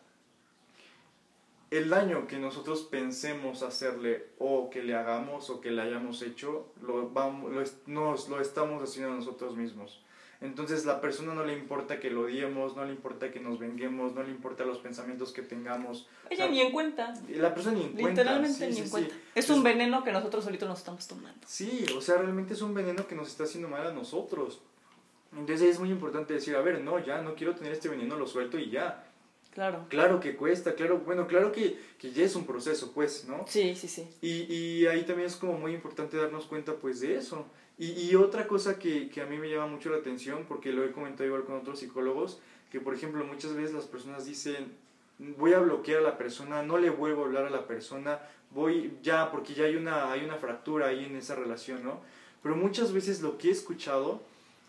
Speaker 2: el daño que nosotros pensemos hacerle o que le hagamos o que le hayamos hecho, lo, vamos, lo, nos lo estamos haciendo nosotros mismos. Entonces la persona no le importa que lo odiemos, no le importa que nos venguemos, no le importa los pensamientos que tengamos.
Speaker 1: Ella ni en cuenta.
Speaker 2: La persona ni en cuenta.
Speaker 1: Literalmente ni en cuenta. Es un veneno que nosotros solitos nos estamos tomando.
Speaker 2: Sí, o sea, realmente es un veneno que nos está haciendo mal a nosotros. Entonces es muy importante decir, a ver, no, ya no quiero tener este veneno, lo suelto y ya.
Speaker 1: Claro.
Speaker 2: Claro que cuesta, claro, bueno, claro que, que ya es un proceso, pues, ¿no?
Speaker 1: Sí, sí, sí.
Speaker 2: Y, y ahí también es como muy importante darnos cuenta, pues, de eso. Y, y otra cosa que, que, a mí me llama mucho la atención, porque lo he comentado igual con otros psicólogos, que por ejemplo muchas veces las personas dicen, voy a bloquear a la persona, no le vuelvo a hablar a la persona, voy ya, porque ya hay una, hay una fractura ahí en esa relación, ¿no? Pero muchas veces lo que he escuchado,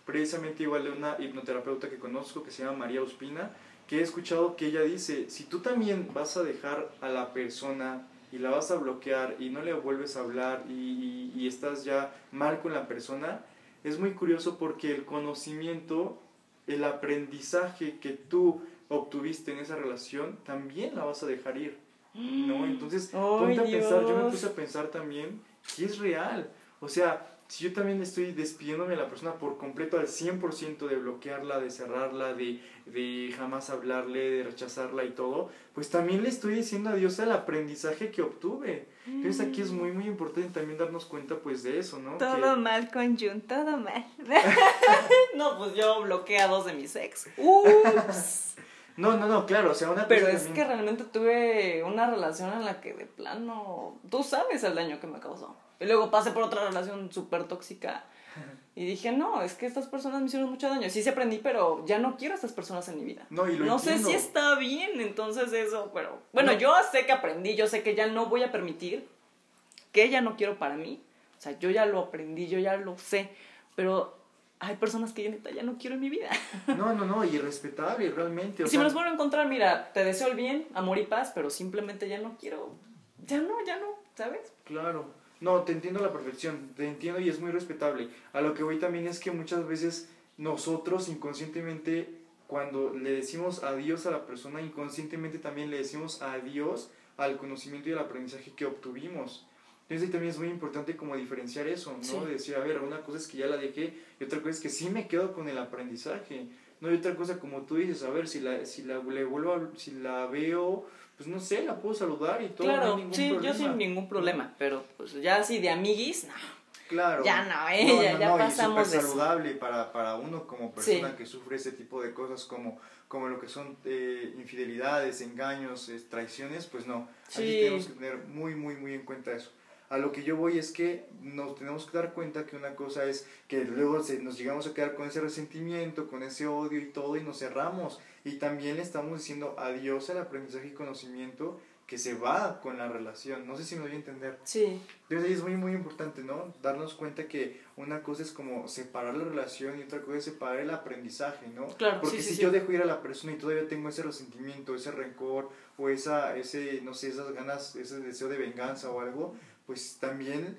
Speaker 2: precisamente igual de una hipnoterapeuta que conozco, que se llama María Ospina, que he escuchado que ella dice, si tú también vas a dejar a la persona y la vas a bloquear y no le vuelves a hablar y, y estás ya mal con la persona, es muy curioso porque el conocimiento, el aprendizaje que tú obtuviste en esa relación, también la vas a dejar ir. ¿No? Entonces, ponte a pensar, yo me puse a pensar también que es real. O sea, si yo también estoy despidiéndome de la persona por completo al 100% de bloquearla, de cerrarla, de, de jamás hablarle, de rechazarla y todo, pues también le estoy diciendo adiós al aprendizaje que obtuve. Entonces aquí es muy, muy importante también darnos cuenta pues de eso, ¿no?
Speaker 1: Todo mal con Jun, todo mal. no, pues yo bloqueé a dos de mis ex. Ups.
Speaker 2: No, no, no, claro, o sea, una
Speaker 1: Pero es que realmente tuve una relación en la que de plano, tú sabes el daño que me causó. Y luego pasé por otra relación súper tóxica. Y dije, no, es que estas personas me hicieron mucho daño. Sí, se aprendí, pero ya no quiero a estas personas en mi vida.
Speaker 2: No, y lo
Speaker 1: no sé si está bien, entonces eso, pero... Bueno, yo sé que aprendí, yo sé que ya no voy a permitir, que ya no quiero para mí. O sea, yo ya lo aprendí, yo ya lo sé, pero hay personas que yo ya no quiero en mi vida.
Speaker 2: No, no, no, y respetable, realmente.
Speaker 1: O si me los vuelvo a encontrar, mira, te deseo el bien, amor y paz, pero simplemente ya no quiero, ya no, ya no, ¿sabes?
Speaker 2: Claro. No, te entiendo a la perfección, te entiendo y es muy respetable. A lo que voy también es que muchas veces nosotros inconscientemente, cuando le decimos adiós a la persona, inconscientemente también le decimos adiós al conocimiento y al aprendizaje que obtuvimos. Entonces también es muy importante como diferenciar eso, ¿no? Decir, a ver, una cosa es que ya la dejé y otra cosa es que sí me quedo con el aprendizaje. No, y otra cosa como tú dices, a ver, si la, si la, le vuelvo a, si la veo pues no sé, la puedo saludar y todo.
Speaker 1: Claro, sí, yo sin ningún problema, pero pues ya así de amiguis, no.
Speaker 2: Claro.
Speaker 1: Ya no, eh, ya, ya pasamos
Speaker 2: y saludable para, para uno como persona que sufre ese tipo de cosas como, como lo que son eh, infidelidades, engaños, traiciones, pues no. Así tenemos que tener muy, muy, muy en cuenta eso. A lo que yo voy es que nos tenemos que dar cuenta que una cosa es que luego se, nos llegamos a quedar con ese resentimiento, con ese odio y todo y nos cerramos. Y también le estamos diciendo adiós al aprendizaje y conocimiento que se va con la relación. No sé si me voy a entender.
Speaker 1: Sí.
Speaker 2: Entonces es muy, muy importante, ¿no? Darnos cuenta que una cosa es como separar la relación y otra cosa es separar el aprendizaje, ¿no?
Speaker 1: Claro,
Speaker 2: Porque si yo dejo ir a la persona y todavía tengo ese resentimiento, ese rencor o esa, ese, no sé, esas ganas, ese deseo de venganza o algo, pues también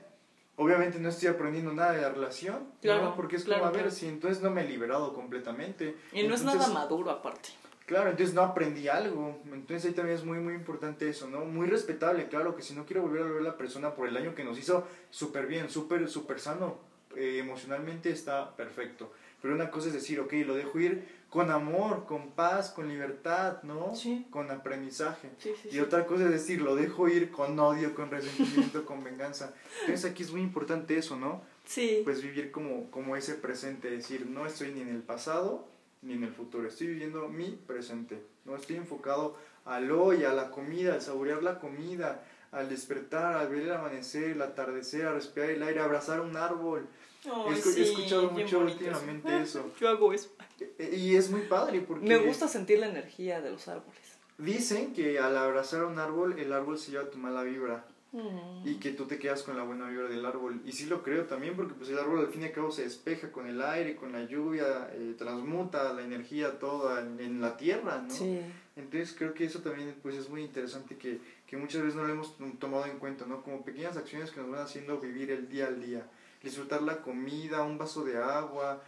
Speaker 2: obviamente no estoy aprendiendo nada de la relación, claro, Porque es como, a ver, si entonces no me he liberado completamente.
Speaker 1: Y no es nada maduro aparte.
Speaker 2: Claro, entonces no aprendí algo. Entonces ahí también es muy, muy importante eso, ¿no? Muy respetable, claro, que si no quiero volver a ver a la persona por el daño que nos hizo, súper bien, súper, súper sano. Eh, emocionalmente está perfecto. Pero una cosa es decir, ok, lo dejo ir con amor, con paz, con libertad, ¿no?
Speaker 1: Sí.
Speaker 2: Con aprendizaje.
Speaker 1: Sí, sí,
Speaker 2: y otra cosa es decir, lo dejo ir con odio, con resentimiento, con venganza. Entonces aquí es muy importante eso, ¿no?
Speaker 1: Sí.
Speaker 2: Pues vivir como, como ese presente, decir, no estoy ni en el pasado ni en el futuro, estoy viviendo mi presente, no estoy enfocado al hoy, a la comida, al saborear la comida, al despertar, al ver el amanecer, el atardecer, a respirar el aire, a abrazar un árbol, he, escuchado mucho últimamente eso.
Speaker 1: Yo hago eso.
Speaker 2: E, y es muy padre porque...
Speaker 1: Me gusta sentir la energía de los árboles.
Speaker 2: Dicen que al abrazar un árbol, el árbol se lleva tu mala vibra.
Speaker 1: Mm.
Speaker 2: Y que tú te quedas con la buena vibra del árbol. Y sí lo creo también porque pues el árbol al fin y al cabo se despeja con el aire, con la lluvia, eh, transmuta la energía toda en, la tierra, ¿no?
Speaker 1: Sí.
Speaker 2: Entonces creo que eso también pues es muy interesante que, que muchas veces no lo hemos tomado en cuenta, ¿no? Como pequeñas acciones que nos van haciendo vivir el día al día disfrutar la comida, un vaso de agua,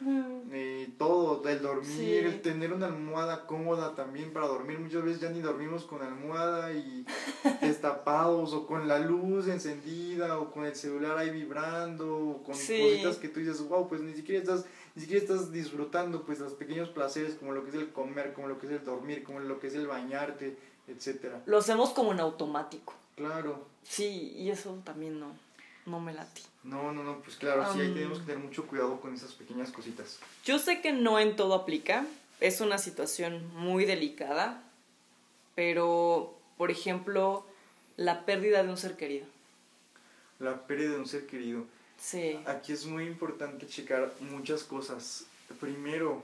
Speaker 2: eh, todo, el dormir, el tener una almohada cómoda también para dormir. Muchas veces ya ni dormimos con almohada y destapados o con la luz encendida o con el celular ahí vibrando o con cositas que tú dices, wow, pues ni siquiera estás ni siquiera estás disfrutando pues los pequeños placeres como lo que es el comer, como lo que es el dormir, como lo que es el bañarte, etcétera.
Speaker 1: Lo hacemos como en automático.
Speaker 2: Claro.
Speaker 1: Sí, y eso también no no me lati.
Speaker 2: No, no, no, pues claro, sí, ahí tenemos que tener mucho cuidado con esas pequeñas cositas.
Speaker 1: Yo sé que no en todo aplica, es una situación muy delicada, pero, por ejemplo, la pérdida de un ser querido.
Speaker 2: La pérdida de un ser querido.
Speaker 1: Sí.
Speaker 2: Aquí es muy importante checar muchas cosas. Primero,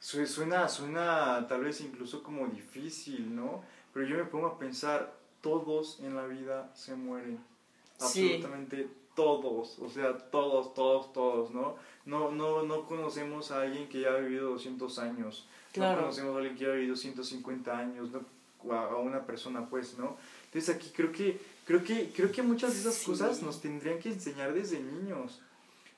Speaker 2: suena, suena tal vez incluso como difícil, ¿no? Pero yo me pongo a pensar, todos en la vida se mueren absolutamente todos, o sea, todos, todos, todos, ¿no? No, no, no conocemos a alguien que haya vivido 200 años, no conocemos a alguien que haya vivido 150 años, ¿no? a una persona, pues, ¿no? Entonces aquí creo que, creo que, creo que muchas de esas cosas nos tendrían que enseñar desde niños.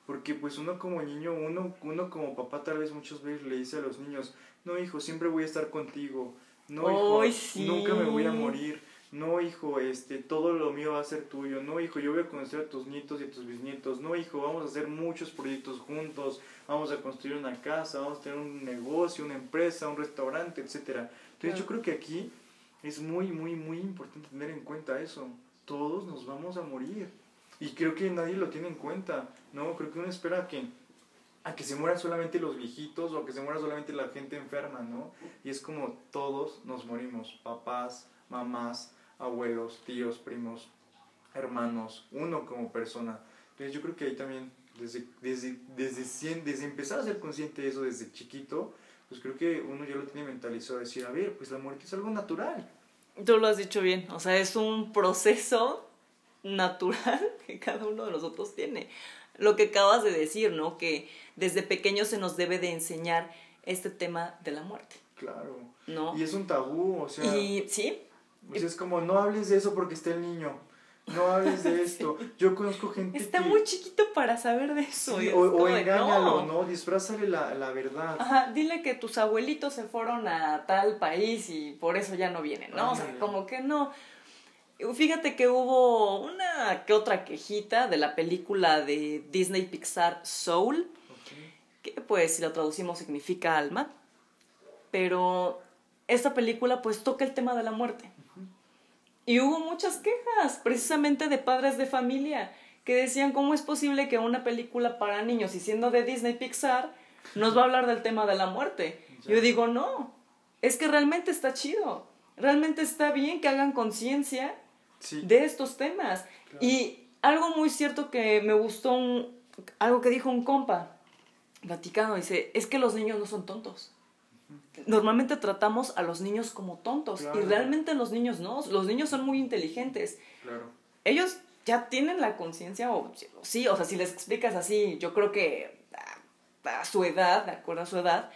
Speaker 2: Porque pues uno como niño, uno, uno como papá tal vez muchas veces le dice a los niños, no hijo, siempre voy a estar contigo, no hijo, nunca me voy a morir, no hijo, este, todo lo mío va a ser tuyo, no hijo, yo voy a conocer a tus nietos y a tus bisnietos, no hijo, vamos a hacer muchos proyectos juntos, vamos a construir una casa, vamos a tener un negocio, una empresa, un restaurante, etcétera. Entonces yo creo que aquí es muy, muy, muy importante tener en cuenta eso. Todos nos vamos a morir. Y creo que nadie lo tiene en cuenta, ¿no? Creo que uno espera que, a que se mueran solamente los viejitos o a que se muera solamente la gente enferma, ¿no? Y es como todos nos morimos, papás, mamás, abuelos, tíos, primos, hermanos, uno como persona. Entonces yo creo que ahí también, desde, desde, desde, desde empezar a ser consciente de eso desde chiquito, pues creo que uno ya lo tiene mentalizado, decir, a ver, pues la muerte es algo natural.
Speaker 1: Tú lo has dicho bien, o sea, es un proceso natural que cada uno de nosotros tiene. Lo que acabas de decir, ¿no? Que desde pequeño se nos debe de enseñar este tema de la muerte.
Speaker 2: Claro. ¿No? Y es un tabú, o sea.
Speaker 1: Y sí.
Speaker 2: Pues es como, no hables de eso porque está el niño. No hables de esto. Yo conozco gente
Speaker 1: Está muy chiquito para saber de eso.
Speaker 2: o, o engáñalo, ¿no? Disfrázale la, la verdad.
Speaker 1: Ajá, dile que tus abuelitos se fueron a tal país y por eso ya no vienen, ¿no? o sea, como que no. Fíjate que hubo una que otra quejita de la película de Disney Pixar Soul, que pues si lo traducimos significa alma, pero esta película pues toca el tema de la muerte. Y hubo muchas quejas, precisamente de padres de familia, que decían cómo es posible que una película para niños y siendo de Disney Pixar nos va a hablar del tema de la muerte. Yo digo, no, es que realmente está chido, realmente está bien que hagan conciencia de estos temas. Y algo muy cierto que me gustó, algo que dijo un compa, Vaticano, dice, es que los niños no son tontos. Normalmente tratamos a los niños como tontos y realmente los niños no, los niños son muy inteligentes. Ellos ya tienen la conciencia, o sí, o sea, si les explicas así, yo creo que a, a, su edad, de acuerdo a su edad,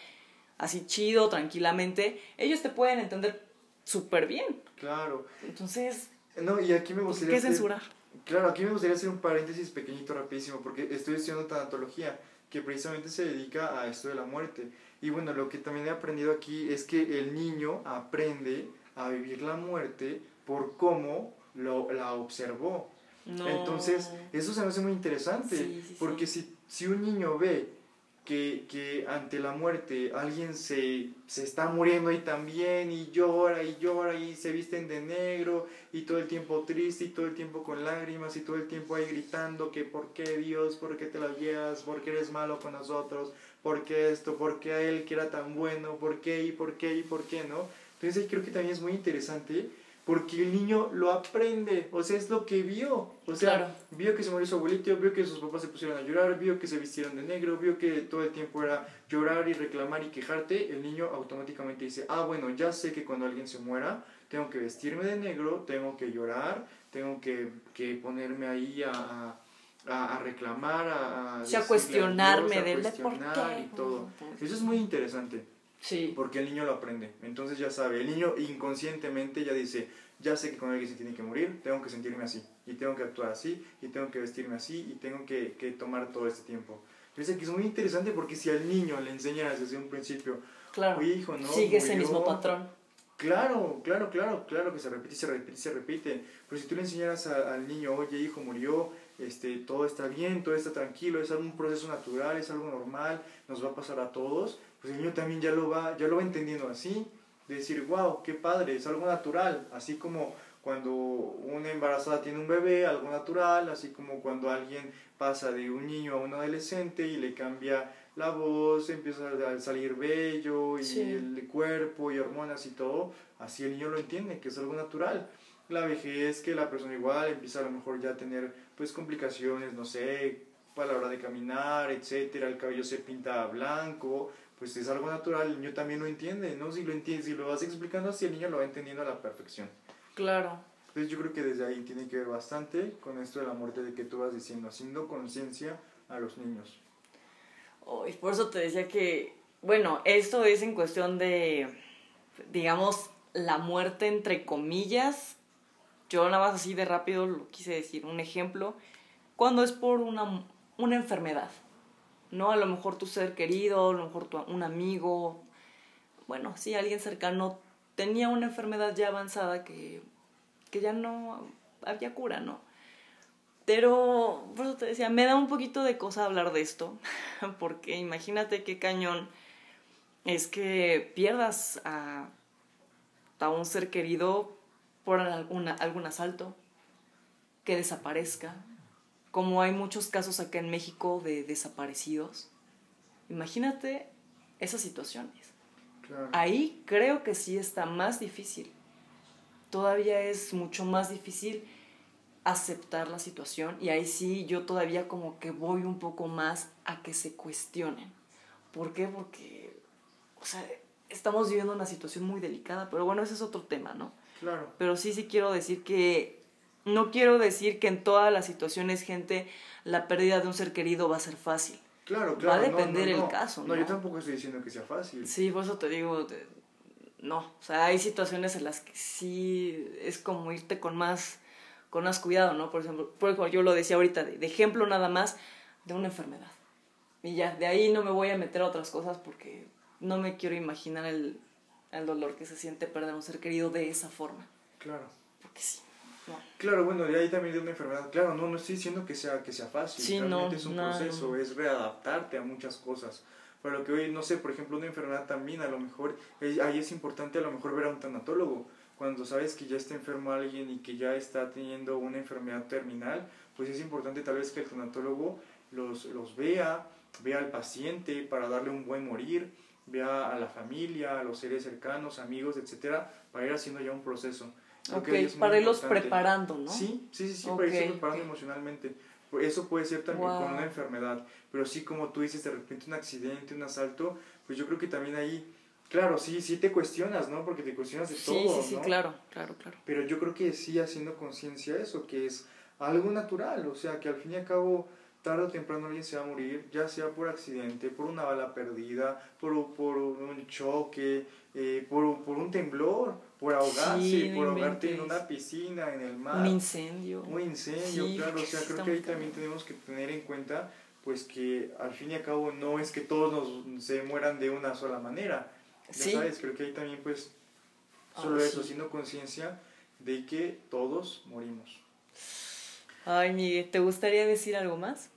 Speaker 1: así chido, tranquilamente, ellos te pueden entender súper bien.
Speaker 2: Claro.
Speaker 1: Entonces,
Speaker 2: no, y aquí me gustaría...
Speaker 1: ¿Qué censurar?
Speaker 2: Claro, aquí me gustaría hacer un paréntesis pequeñito, rapidísimo, porque estoy estudiando tanatología, que precisamente se dedica a esto de la muerte. Y bueno, lo que también he aprendido aquí es que el niño aprende a vivir la muerte por cómo lo, la observó. Entonces, eso se me hace muy interesante, porque Si, si un niño ve que, que ante la muerte alguien se, se está muriendo ahí también y llora y llora y se visten de negro y todo el tiempo triste y todo el tiempo con lágrimas y todo el tiempo ahí gritando que por qué Dios, por qué te la llevas, por qué eres malo con nosotros, por qué esto, por qué a él que era tan bueno, por qué y por qué y por qué, ¿no? Entonces creo que también es muy interesante porque el niño lo aprende, o sea, es lo que vio, o sea, vio que se murió su abuelito, vio que sus papás se pusieron a llorar, vio que se vistieron de negro, vio que todo el tiempo era llorar y reclamar y quejarte, el niño automáticamente dice, ah, bueno, ya sé que cuando alguien se muera, tengo que vestirme de negro, tengo que llorar, tengo que, que ponerme ahí a, a, a reclamar, a,
Speaker 1: a, cuestionarme
Speaker 2: del cuestionar y todo. Eso es muy interesante.
Speaker 1: Sí.
Speaker 2: Porque el niño lo aprende. Entonces ya sabe, el niño inconscientemente ya dice, ya sé que cuando alguien se tiene que morir, tengo que sentirme así, y tengo que actuar así, y tengo que vestirme así, y tengo que, que tomar todo este tiempo. Fíjense que es muy interesante porque si al niño le enseñas desde un principio,
Speaker 1: claro. hijo, ¿no? Sigue ese mismo patrón.
Speaker 2: Claro, claro, claro, claro que se repite, se repite, se repite. Pero si tú le enseñaras al niño, oye, hijo, murió, este, todo está bien, todo está tranquilo, es un proceso natural, es algo normal, nos va a pasar a todos, pues el niño también ya lo va, ya lo va entendiendo así, de decir, wow, qué padre, es algo natural, así como cuando una embarazada tiene un bebé, algo natural, así como cuando alguien pasa de un niño a un adolescente y le cambia la voz, empieza a salir vello y el cuerpo y hormonas y todo, así el niño lo entiende, que es algo natural. La vejez, que la persona igual empieza a lo mejor ya a tener pues complicaciones, no sé, a la hora de caminar, etcétera, el cabello se pinta blanco, pues es algo natural, el niño también lo entiende, ¿no? Si lo entiende, si lo vas explicando así, el niño lo va entendiendo a la perfección.
Speaker 1: Claro.
Speaker 2: Entonces yo creo que desde ahí tiene que ver bastante con esto de la muerte de que tú vas diciendo, haciendo conciencia a los niños.
Speaker 1: Oh, y por eso te decía que, bueno, esto es en cuestión de, digamos, la muerte entre comillas, yo nada más así de rápido lo quise decir, un ejemplo, cuando es por una, una enfermedad, ¿no? A lo mejor tu ser querido, a lo mejor tu, un amigo, bueno, sí, alguien cercano tenía una enfermedad ya avanzada que, que ya no había cura, ¿no? Pero, por eso te decía, me da un poquito de cosa hablar de esto, porque imagínate qué cañón es que pierdas a, a un ser querido por alguna, algún asalto, que desaparezca, como hay muchos casos acá en México de desaparecidos. Imagínate esas situaciones. Ahí creo que sí está más difícil. Todavía es mucho más difícil aceptar la situación y ahí sí yo todavía como que voy un poco más a que se cuestionen. ¿Por qué? Porque, o sea, estamos viviendo una situación muy delicada, pero bueno, ese es otro tema, ¿no?
Speaker 2: Claro.
Speaker 1: Pero sí, sí quiero decir que, no quiero decir que en todas las situaciones, gente, la pérdida de un ser querido va a ser fácil.
Speaker 2: Claro, claro.
Speaker 1: Va a depender el caso,
Speaker 2: ¿no? No, yo tampoco estoy diciendo que sea fácil.
Speaker 1: Sí, por eso te digo, no, o sea, hay situaciones en las que sí es como irte con más, con más cuidado, ¿no? Por ejemplo, por ejemplo yo lo decía ahorita, de, ejemplo nada más de una enfermedad. Y ya, de ahí no me voy a meter a otras cosas porque no me quiero imaginar el, el dolor que se siente perder a un ser querido de esa forma.
Speaker 2: Claro.
Speaker 1: Porque sí.
Speaker 2: Claro, bueno, de ahí también de una enfermedad. Claro, no, no estoy diciendo que sea, que sea fácil. Sí, Realmente es un proceso, es readaptarte a muchas cosas. Para lo que hoy, no sé, por ejemplo, una enfermedad también, a lo mejor, ahí es importante a lo mejor ver a un tanatólogo. Cuando sabes que ya está enfermo alguien y que ya está teniendo una enfermedad terminal, pues es importante tal vez que el tanatólogo los, los vea, vea al paciente para darle un buen morir, vea a la familia, a los seres cercanos, amigos, etcétera, para ir haciendo ya un proceso.
Speaker 1: Ok, para irlos preparando, ¿no?
Speaker 2: Sí, sí, sí, sí para irse preparando emocionalmente. Eso puede ser también con una enfermedad, pero sí como tú dices, de repente un accidente, un asalto, pues yo creo que también ahí, claro, sí, sí te cuestionas, ¿no? Porque te cuestionas de todo,
Speaker 1: Sí, sí, claro, claro, claro.
Speaker 2: Pero yo creo que sí haciendo conciencia eso, que es algo natural, o sea, que al fin y al cabo tarde o temprano alguien se va a morir, ya sea por accidente, por una bala perdida, por, por un choque, eh, por, por, un temblor, por ahogarse, por ahogarte en una piscina, en el mar.
Speaker 1: Un incendio.
Speaker 2: Un incendio, claro. O sea, creo que ahí también tenemos que tener en cuenta pues que al fin y al cabo no es que todos nos, se mueran de una sola manera. Ya sabes, creo que ahí también pues solo eso, haciendo conciencia de que todos morimos.
Speaker 1: Ay, Miguel, ¿te gustaría decir algo más?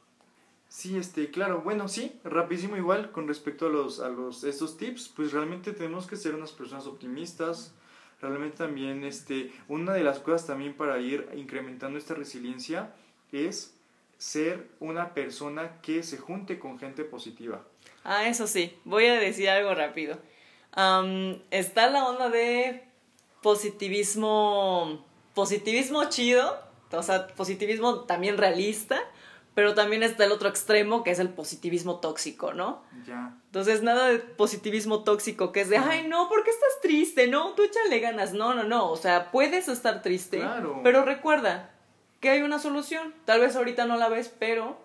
Speaker 2: Sí, este, claro, bueno, sí, rapidísimo igual con respecto a los, a los, estos tips, pues realmente tenemos que ser unas personas optimistas, realmente también, este, una de las cosas también para ir incrementando esta resiliencia es ser una persona que se junte con gente positiva.
Speaker 1: Ah, eso sí, voy a decir algo rápido. está la onda de positivismo, positivismo chido, o sea, positivismo también realista, pero también está el otro extremo que es el positivismo tóxico, ¿no?
Speaker 2: Ya.
Speaker 1: Entonces, nada de positivismo tóxico que es de, ay, no, ¿por qué estás triste? No, tú échale ganas. No, no, no. O sea, puedes estar triste, claro. pero recuerda que hay una solución. Tal vez ahorita no la ves, pero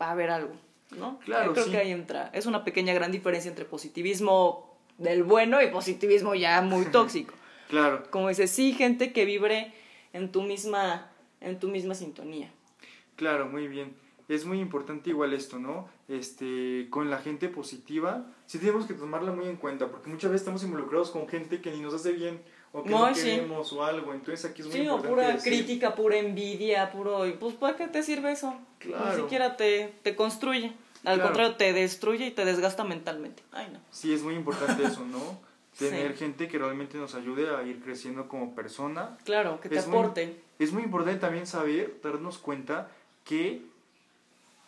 Speaker 1: va a haber algo, ¿no? Claro. creo que ahí entra. Es una pequeña gran diferencia entre positivismo del bueno y positivismo ya muy tóxico.
Speaker 2: claro.
Speaker 1: Como dices, sí, gente que vibre en tu misma, en tu misma sintonía.
Speaker 2: Claro, muy bien. Es muy importante igual esto, ¿no? Este, con la gente positiva, sí tenemos que tomarla muy en cuenta, porque muchas veces estamos involucrados con gente que ni nos hace bien o que no, queremos o algo, entonces aquí es muy sí, importante.
Speaker 1: Sí, o pura crítica, pura envidia, puro, pues ¿para qué te sirve eso? Claro. Ni siquiera te, te construye. Al contrario, te destruye y te desgasta mentalmente. Ay, no.
Speaker 2: Sí, es muy importante eso, ¿no? Tener gente que realmente nos ayude a ir creciendo como persona.
Speaker 1: Claro, que te aporte.
Speaker 2: es muy importante también saber, darnos cuenta que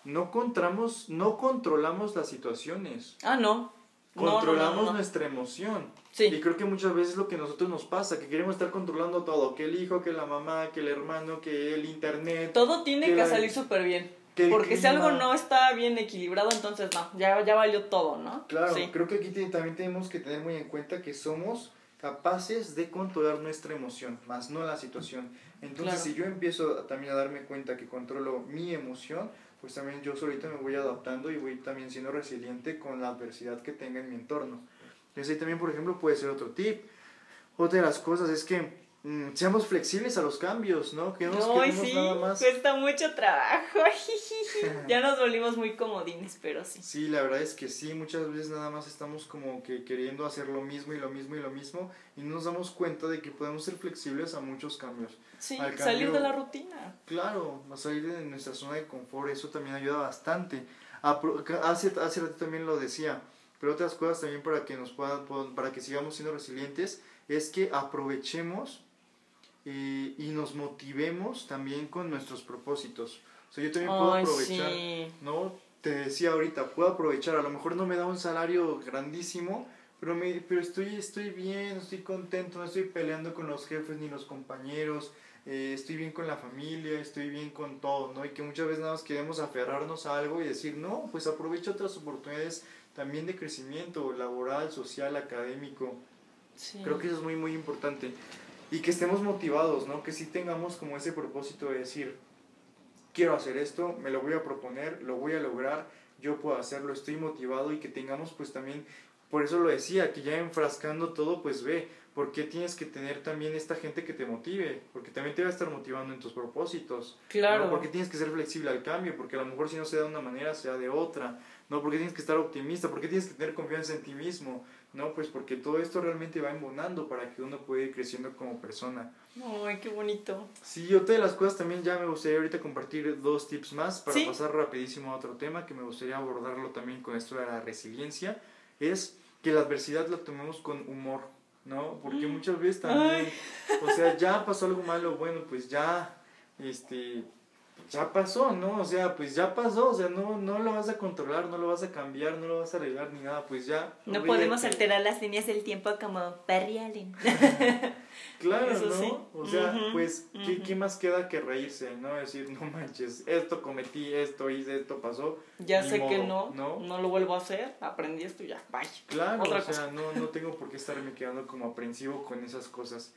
Speaker 2: no, controlamos, no controlamos las situaciones.
Speaker 1: Ah, no.
Speaker 2: Controlamos nuestra emoción. Sí. Y creo que muchas veces lo que a nosotros nos pasa, que queremos estar controlando todo, que el hijo, que la mamá, que el hermano, que el internet.
Speaker 1: Todo tiene que, salir súper bien. Porque si algo no está bien equilibrado, entonces no, ya, ya valió todo, ¿no?
Speaker 2: Claro, creo que aquí también tenemos que tener muy en cuenta que somos capaces de controlar nuestra emoción, más no la situación. Entonces, si yo empiezo también a darme cuenta que controlo mi emoción, pues también yo solito me voy adaptando y voy también siendo resiliente con la adversidad que tenga en mi entorno. Entonces ahí también, por ejemplo, puede ser otro tip. Otra de las cosas es que mm, seamos flexibles a los cambios, ¿no? Que no nos
Speaker 1: No,
Speaker 2: quedemos
Speaker 1: sí,
Speaker 2: nada más.
Speaker 1: cuesta mucho trabajo. ya nos volvimos muy comodines, pero sí.
Speaker 2: Sí, la verdad es que sí, muchas veces nada más estamos como que queriendo hacer lo mismo y lo mismo y lo mismo y no nos damos cuenta de que podemos ser flexibles a muchos cambios.
Speaker 1: Sí,
Speaker 2: Al
Speaker 1: salir de la rutina.
Speaker 2: Claro, a salir de nuestra zona de confort, eso también ayuda bastante. Hace, hace rato también lo decía, pero otras cosas también para que nos puedan- para que sigamos siendo resilientes, es que aprovechemos eh, y nos motivemos también con nuestros propósitos. O sea, yo también puedo
Speaker 1: Ay,
Speaker 2: aprovechar,
Speaker 1: sí.
Speaker 2: ¿no? Te decía ahorita, puedo aprovechar, a lo mejor no me da un salario grandísimo, pero, me, pero estoy, estoy bien, estoy contento, no estoy peleando con los jefes ni los compañeros, eh, estoy bien con la familia, estoy bien con todo, ¿no? Y que muchas veces nada más queremos aferrarnos a algo y decir, no, pues aprovecha otras oportunidades también de crecimiento laboral, social, académico.
Speaker 1: Sí.
Speaker 2: Creo que eso es muy, muy importante. Y que estemos motivados, ¿no? Que sí tengamos como ese propósito de decir, quiero hacer esto, me lo voy a proponer, lo voy a lograr, yo puedo hacerlo, estoy motivado y que tengamos pues también, por eso lo decía, que ya enfrascando todo, pues ve, ¿por qué tienes que tener también esta gente que te motive? Porque también te va a estar motivando en tus propósitos.
Speaker 1: Claro.
Speaker 2: ¿no? Porque tienes que ser flexible al cambio, porque a lo mejor si no se da de una manera, se da de otra. ¿no? Porque tienes que estar optimista, porque tienes que tener confianza en ti mismo, ¿no? Pues porque todo esto realmente va embonando para que uno pueda ir creciendo como persona.
Speaker 1: Ay, qué bonito.
Speaker 2: Sí, otra de las cosas también ya me gustaría ahorita compartir dos tips más para
Speaker 1: Sí.
Speaker 2: pasar rapidísimo a otro tema que me gustaría abordarlo también con esto de la resiliencia, es que la adversidad la tomemos con humor, ¿no? Porque muchas veces también, o sea, ya pasó algo malo, bueno, pues ya, este, ya pasó, ¿no? O sea, pues ya pasó, o sea, no, no lo vas a controlar, no lo vas a cambiar, no lo vas a arreglar ni nada, pues ya.
Speaker 1: No
Speaker 2: ríete.
Speaker 1: podemos alterar las líneas del tiempo como Barry Allen.
Speaker 2: Claro,
Speaker 1: Eso
Speaker 2: ¿no?
Speaker 1: sí.
Speaker 2: O sea, pues, ¿qué. ¿qué más queda que reírse, no? Decir, no manches, esto cometí, esto hice, esto pasó.
Speaker 1: Ya sé que no,
Speaker 2: ¿no?
Speaker 1: no, lo vuelvo a hacer, aprendí esto y ya, bye.
Speaker 2: Claro,
Speaker 1: Otra
Speaker 2: o sea, no, no tengo por qué estarme quedando como aprensivo con esas cosas.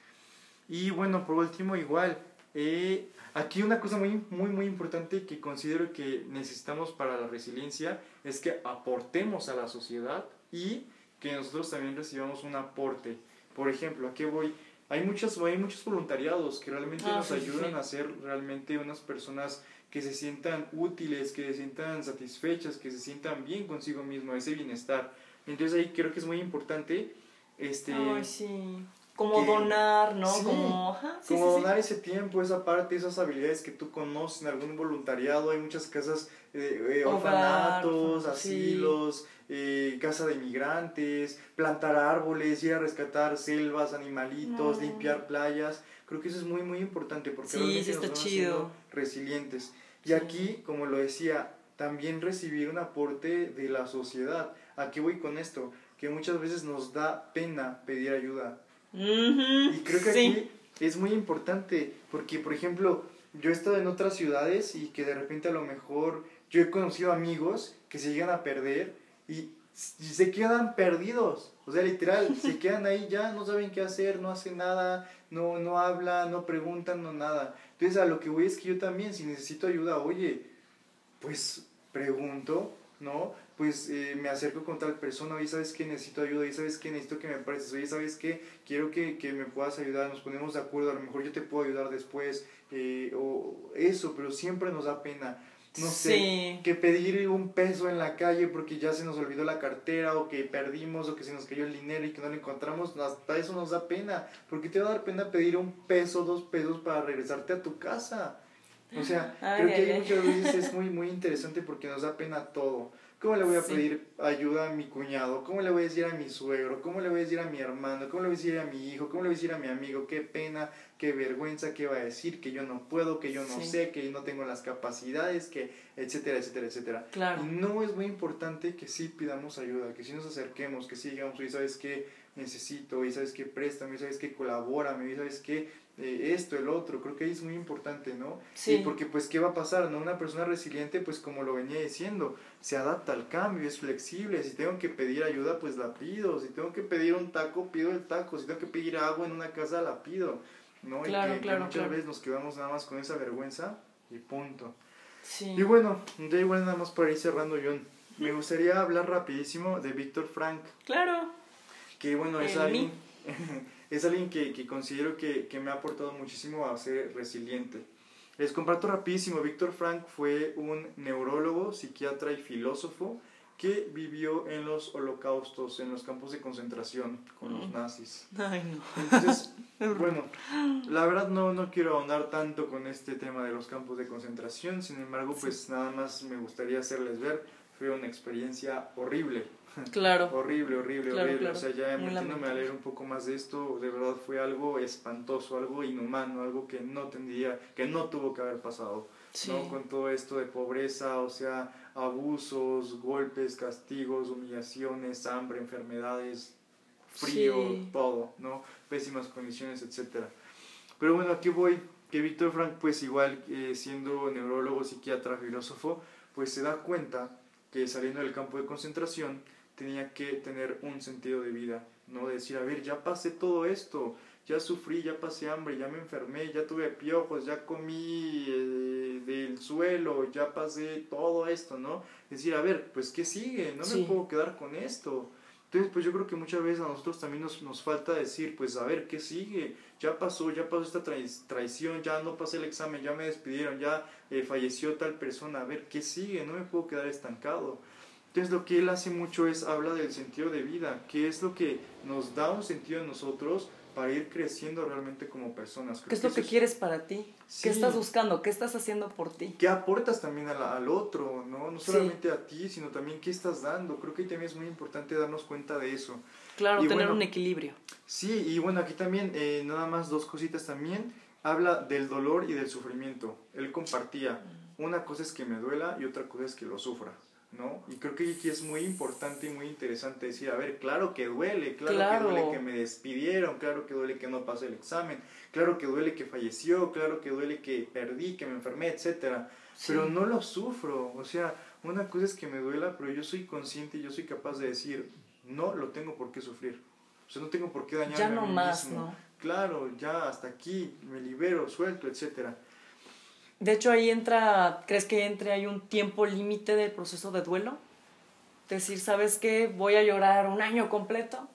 Speaker 2: Y bueno, por último, igual, eh, aquí una cosa muy, muy, muy importante que considero que necesitamos para la resiliencia es que aportemos a la sociedad y que nosotros también recibamos un aporte. Por ejemplo, ¿a qué voy? Hay muchos, hay muchos voluntariados que realmente
Speaker 1: Ah,
Speaker 2: nos
Speaker 1: sí, sí,
Speaker 2: ayudan
Speaker 1: sí.
Speaker 2: a ser realmente unas personas que se sientan útiles, que se sientan satisfechas, que se sientan bien consigo mismo, ese bienestar. Entonces ahí creo que es muy importante este,
Speaker 1: Ay, sí. Como
Speaker 2: que-
Speaker 1: donar, ¿no?
Speaker 2: Sí,
Speaker 1: como, ajá, sí,
Speaker 2: como
Speaker 1: sí,
Speaker 2: donar ese tiempo, esa parte, esas habilidades que tú conoces en algún voluntariado. Hay muchas casas, eh, eh,
Speaker 1: Hogar,
Speaker 2: orfanatos,
Speaker 1: sí.
Speaker 2: asilos, eh, casa de migrantes, plantar árboles, ir a rescatar selvas, animalitos,
Speaker 1: Mm.
Speaker 2: limpiar playas. Creo que eso es muy, muy importante porque realmente nos van haciendo resilientes. Y aquí, como lo decía, también recibir un aporte de la sociedad. ¿A qué voy con esto? Que muchas veces nos da pena pedir ayuda. Y creo que
Speaker 1: sí.
Speaker 2: aquí es muy importante porque, por ejemplo, yo he estado en otras ciudades y que de repente a lo mejor yo he conocido amigos que se llegan a perder y se quedan perdidos. O sea, literal, se quedan ahí ya, no saben qué hacer, no hacen nada, no, no hablan, no preguntan, no nada. Entonces a lo que voy es que yo también, si necesito ayuda, oye, pues pregunto, ¿no? Pues eh, me acerco con tal persona, oye, ¿sabes qué? Necesito ayuda, oye, ¿sabes qué? Necesito que me prestes, oye, ¿sabes qué? Quiero que, que me puedas ayudar, nos ponemos de acuerdo, a lo mejor yo te puedo ayudar después, eh, o eso, pero siempre nos da pena, no sé,
Speaker 1: Sí.
Speaker 2: que pedir un peso en la calle porque ya se nos olvidó la cartera, o que perdimos, o que se nos cayó el dinero y que no lo encontramos, hasta eso nos da pena, porque te va a dar pena pedir un peso, dos pesos para regresarte a tu casa. O sea,
Speaker 1: Ay,
Speaker 2: creo que
Speaker 1: ay,
Speaker 2: ahí
Speaker 1: ay.
Speaker 2: muchas veces es muy, muy interesante porque nos da pena todo. ¿Cómo le voy a
Speaker 1: Sí.
Speaker 2: pedir ayuda a mi cuñado? ¿Cómo le voy a decir a mi suegro? ¿Cómo le voy a decir a mi hermano? ¿Cómo le voy a decir a mi hijo? ¿Cómo le voy a decir a mi amigo? Qué pena, qué vergüenza, qué va a decir, que yo no puedo, que yo no
Speaker 1: Sí.
Speaker 2: sé, que yo no tengo las capacidades, que etcétera, etcétera, etcétera.
Speaker 1: Claro.
Speaker 2: Y no es muy importante que sí pidamos ayuda, que sí nos acerquemos, que sí digamos, oye, ¿sabes qué? Necesito, oye, ¿sabes qué? Préstame, ¿sabes qué? Colabórame, oye, ¿sabes qué? Eh, esto, el otro, creo que ahí es muy importante, ¿no?
Speaker 1: Sí.
Speaker 2: Y porque pues, ¿qué va a pasar? ¿No? Una persona resiliente, pues como lo venía diciendo, se adapta al cambio, es flexible, si tengo que pedir ayuda, pues la pido, si tengo que pedir un taco, pido el taco, si tengo que pedir agua en una casa, la pido, ¿no?
Speaker 1: Claro,
Speaker 2: y que, que
Speaker 1: claro,
Speaker 2: muchas
Speaker 1: claro.
Speaker 2: veces nos quedamos nada más con esa vergüenza y punto.
Speaker 1: Sí.
Speaker 2: Y bueno, ya igual nada más para ir cerrando, John. Me gustaría hablar rapidísimo de Víctor Frank,
Speaker 1: Claro.
Speaker 2: Que bueno, es alguien, es alguien que, que considero que, que me ha aportado muchísimo a ser resiliente. Les comparto rapidísimo, Víctor Frank fue un neurólogo, psiquiatra y filósofo que vivió en los holocaustos, en los campos de concentración con los nazis.
Speaker 1: Ay, no.
Speaker 2: Entonces, bueno, la verdad no, no quiero ahondar tanto con este tema de los campos de concentración, sin embargo, pues nada más me gustaría hacerles ver, fue una experiencia horrible.
Speaker 1: Claro.
Speaker 2: horrible, horrible,
Speaker 1: Claro,
Speaker 2: horrible.
Speaker 1: claro.
Speaker 2: O sea, ya
Speaker 1: Muy
Speaker 2: metiéndome a leer un poco más de esto, de verdad fue algo espantoso, algo inhumano, algo que no tendría, que no tuvo que haber pasado.
Speaker 1: Sí.
Speaker 2: ¿no? Con todo esto de pobreza, o sea, abusos, golpes, castigos, humillaciones, hambre, enfermedades, frío,
Speaker 1: Sí.
Speaker 2: todo, ¿no? Pésimas condiciones, etcétera. Pero bueno, aquí voy, que Víctor Frank, pues igual eh, siendo neurólogo, psiquiatra, filósofo, pues se da cuenta que saliendo del campo de concentración tenía que tener un sentido de vida, ¿no? Decir, a ver, ya pasé todo esto, ya sufrí, ya pasé hambre, ya me enfermé, ya tuve piojos, ya comí eh, del suelo, ya pasé todo esto, ¿no? Decir, a ver, pues ¿qué sigue? No
Speaker 1: Sí.
Speaker 2: me puedo quedar con esto. Entonces, pues yo creo que muchas veces a nosotros también nos, nos falta decir, pues a ver, ¿qué sigue? Ya pasó, ya pasó esta trai- traición, ya no pasé el examen, ya me despidieron, ya eh, falleció tal persona, a ver, ¿qué sigue? No me puedo quedar estancado. Entonces lo que él hace mucho es habla del sentido de vida, que es lo que nos da un sentido en nosotros para ir creciendo realmente como personas. Creo
Speaker 1: ¿Qué es lo
Speaker 2: eso
Speaker 1: que quieres para ti?
Speaker 2: Sí.
Speaker 1: ¿Qué estás buscando? ¿Qué estás haciendo por ti?
Speaker 2: ¿Qué aportas también a la- al otro? ¿no? no
Speaker 1: Sí.
Speaker 2: solamente a ti, sino también qué estás dando. Creo que también es muy importante darnos cuenta de eso.
Speaker 1: Claro,
Speaker 2: Y
Speaker 1: tener
Speaker 2: bueno,
Speaker 1: un equilibrio.
Speaker 2: Sí, y bueno, aquí también, eh, nada más dos cositas también. Habla del dolor y del sufrimiento. Él compartía, una cosa es que me duela y otra cosa es que lo sufra, ¿no? Y creo que aquí es muy importante y muy interesante decir, a ver, claro que duele, claro,
Speaker 1: Claro.
Speaker 2: que duele que me despidieron, claro que duele que no pasé el examen, claro que duele que falleció, claro que duele que perdí, que me enfermé, etcétera.
Speaker 1: Sí.
Speaker 2: Pero no lo sufro, o sea, una cosa es que me duela, pero yo soy consciente y yo soy capaz de decir, no lo tengo por qué sufrir. O sea, no tengo por qué dañarme
Speaker 1: Ya
Speaker 2: a
Speaker 1: no
Speaker 2: mí
Speaker 1: más,
Speaker 2: mismo.
Speaker 1: ¿no?
Speaker 2: Claro, ya hasta aquí, me libero, suelto, etcétera.
Speaker 1: De hecho, ahí entra, ¿crees que entre hay un tiempo límite del proceso de duelo? Decir, ¿sabes qué? Voy a llorar un año completo.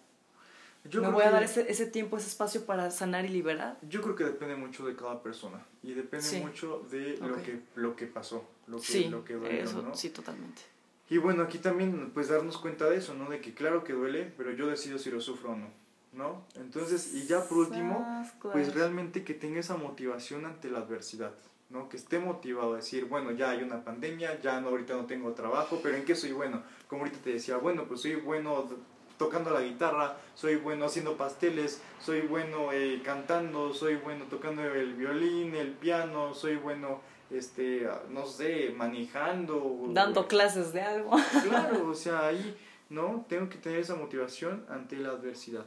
Speaker 2: Yo
Speaker 1: Me voy a dar ese, ese tiempo, ese espacio para sanar y liberar.
Speaker 2: Yo creo que depende mucho de cada persona y depende
Speaker 1: Sí.
Speaker 2: mucho de lo, que, lo que pasó, lo que,
Speaker 1: sí,
Speaker 2: lo que dolió,
Speaker 1: eso,
Speaker 2: ¿no?
Speaker 1: sí, totalmente.
Speaker 2: Y bueno, aquí también pues darnos cuenta de eso, ¿no? De que claro que duele, pero yo decido si lo sufro o no, ¿no? Entonces, y ya por último, pues realmente que tenga esa motivación ante la adversidad, ¿no? Que esté motivado a decir, bueno, ya hay una pandemia, ya no, ahorita no tengo trabajo, pero ¿en qué soy bueno? Como ahorita te decía, bueno, pues soy bueno tocando la guitarra, soy bueno haciendo pasteles, soy bueno eh, cantando, soy bueno tocando el violín, el piano, soy bueno, este, no sé, manejando.
Speaker 1: Dando clases de algo.
Speaker 2: Claro, o sea, ahí, ¿no? Tengo que tener esa motivación ante la adversidad.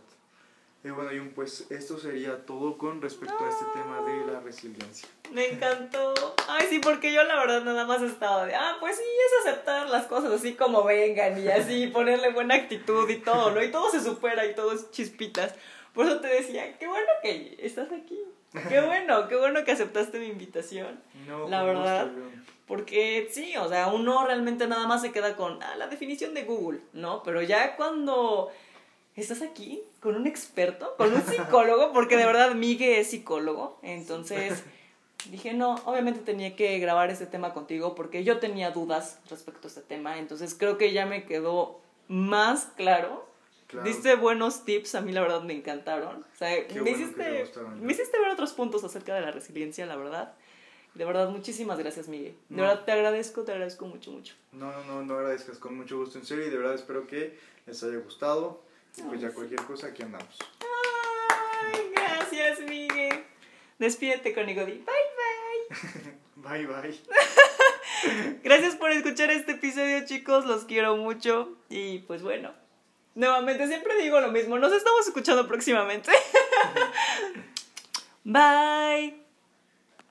Speaker 2: Y bueno, y pues esto sería todo con respecto a este tema de la resiliencia.
Speaker 1: Me encantó. Ay, sí, porque yo la verdad nada más estaba de, ah, pues sí, es aceptar las cosas así como vengan y así ponerle buena actitud y todo, ¿no? Y todo se supera y todo es chispitas. Por eso te decía, qué bueno que estás aquí. Qué bueno, qué bueno que aceptaste mi invitación.
Speaker 2: No,
Speaker 1: La verdad. Porque sí, o sea, uno realmente nada más se queda con ah, la definición de Google, ¿no? Pero ya cuando estás aquí con un experto, con un psicólogo, porque de verdad Migue es psicólogo, entonces dije, no, obviamente tenía que grabar este tema contigo porque yo tenía dudas respecto a este tema, entonces creo que ya me quedó más claro.
Speaker 2: Claro.
Speaker 1: Diste buenos tips, a mí la verdad me encantaron. O sea, me,
Speaker 2: bueno
Speaker 1: hiciste, me hiciste ver otros puntos acerca de la resiliencia, la verdad. De verdad, muchísimas gracias, Miguel. De
Speaker 2: No.
Speaker 1: verdad, te agradezco, te agradezco mucho, mucho.
Speaker 2: No, no, no, no agradezcas con mucho gusto en serio y de verdad espero que les haya gustado. Pues ya cualquier cosa aquí andamos.
Speaker 1: Ay, gracias, Miguel. Despídete conmigo, di bye, bye.
Speaker 2: Bye, bye.
Speaker 1: Gracias por escuchar este episodio, chicos. Los quiero mucho. Y pues bueno, nuevamente siempre digo lo mismo. Nos estamos escuchando próximamente. bye.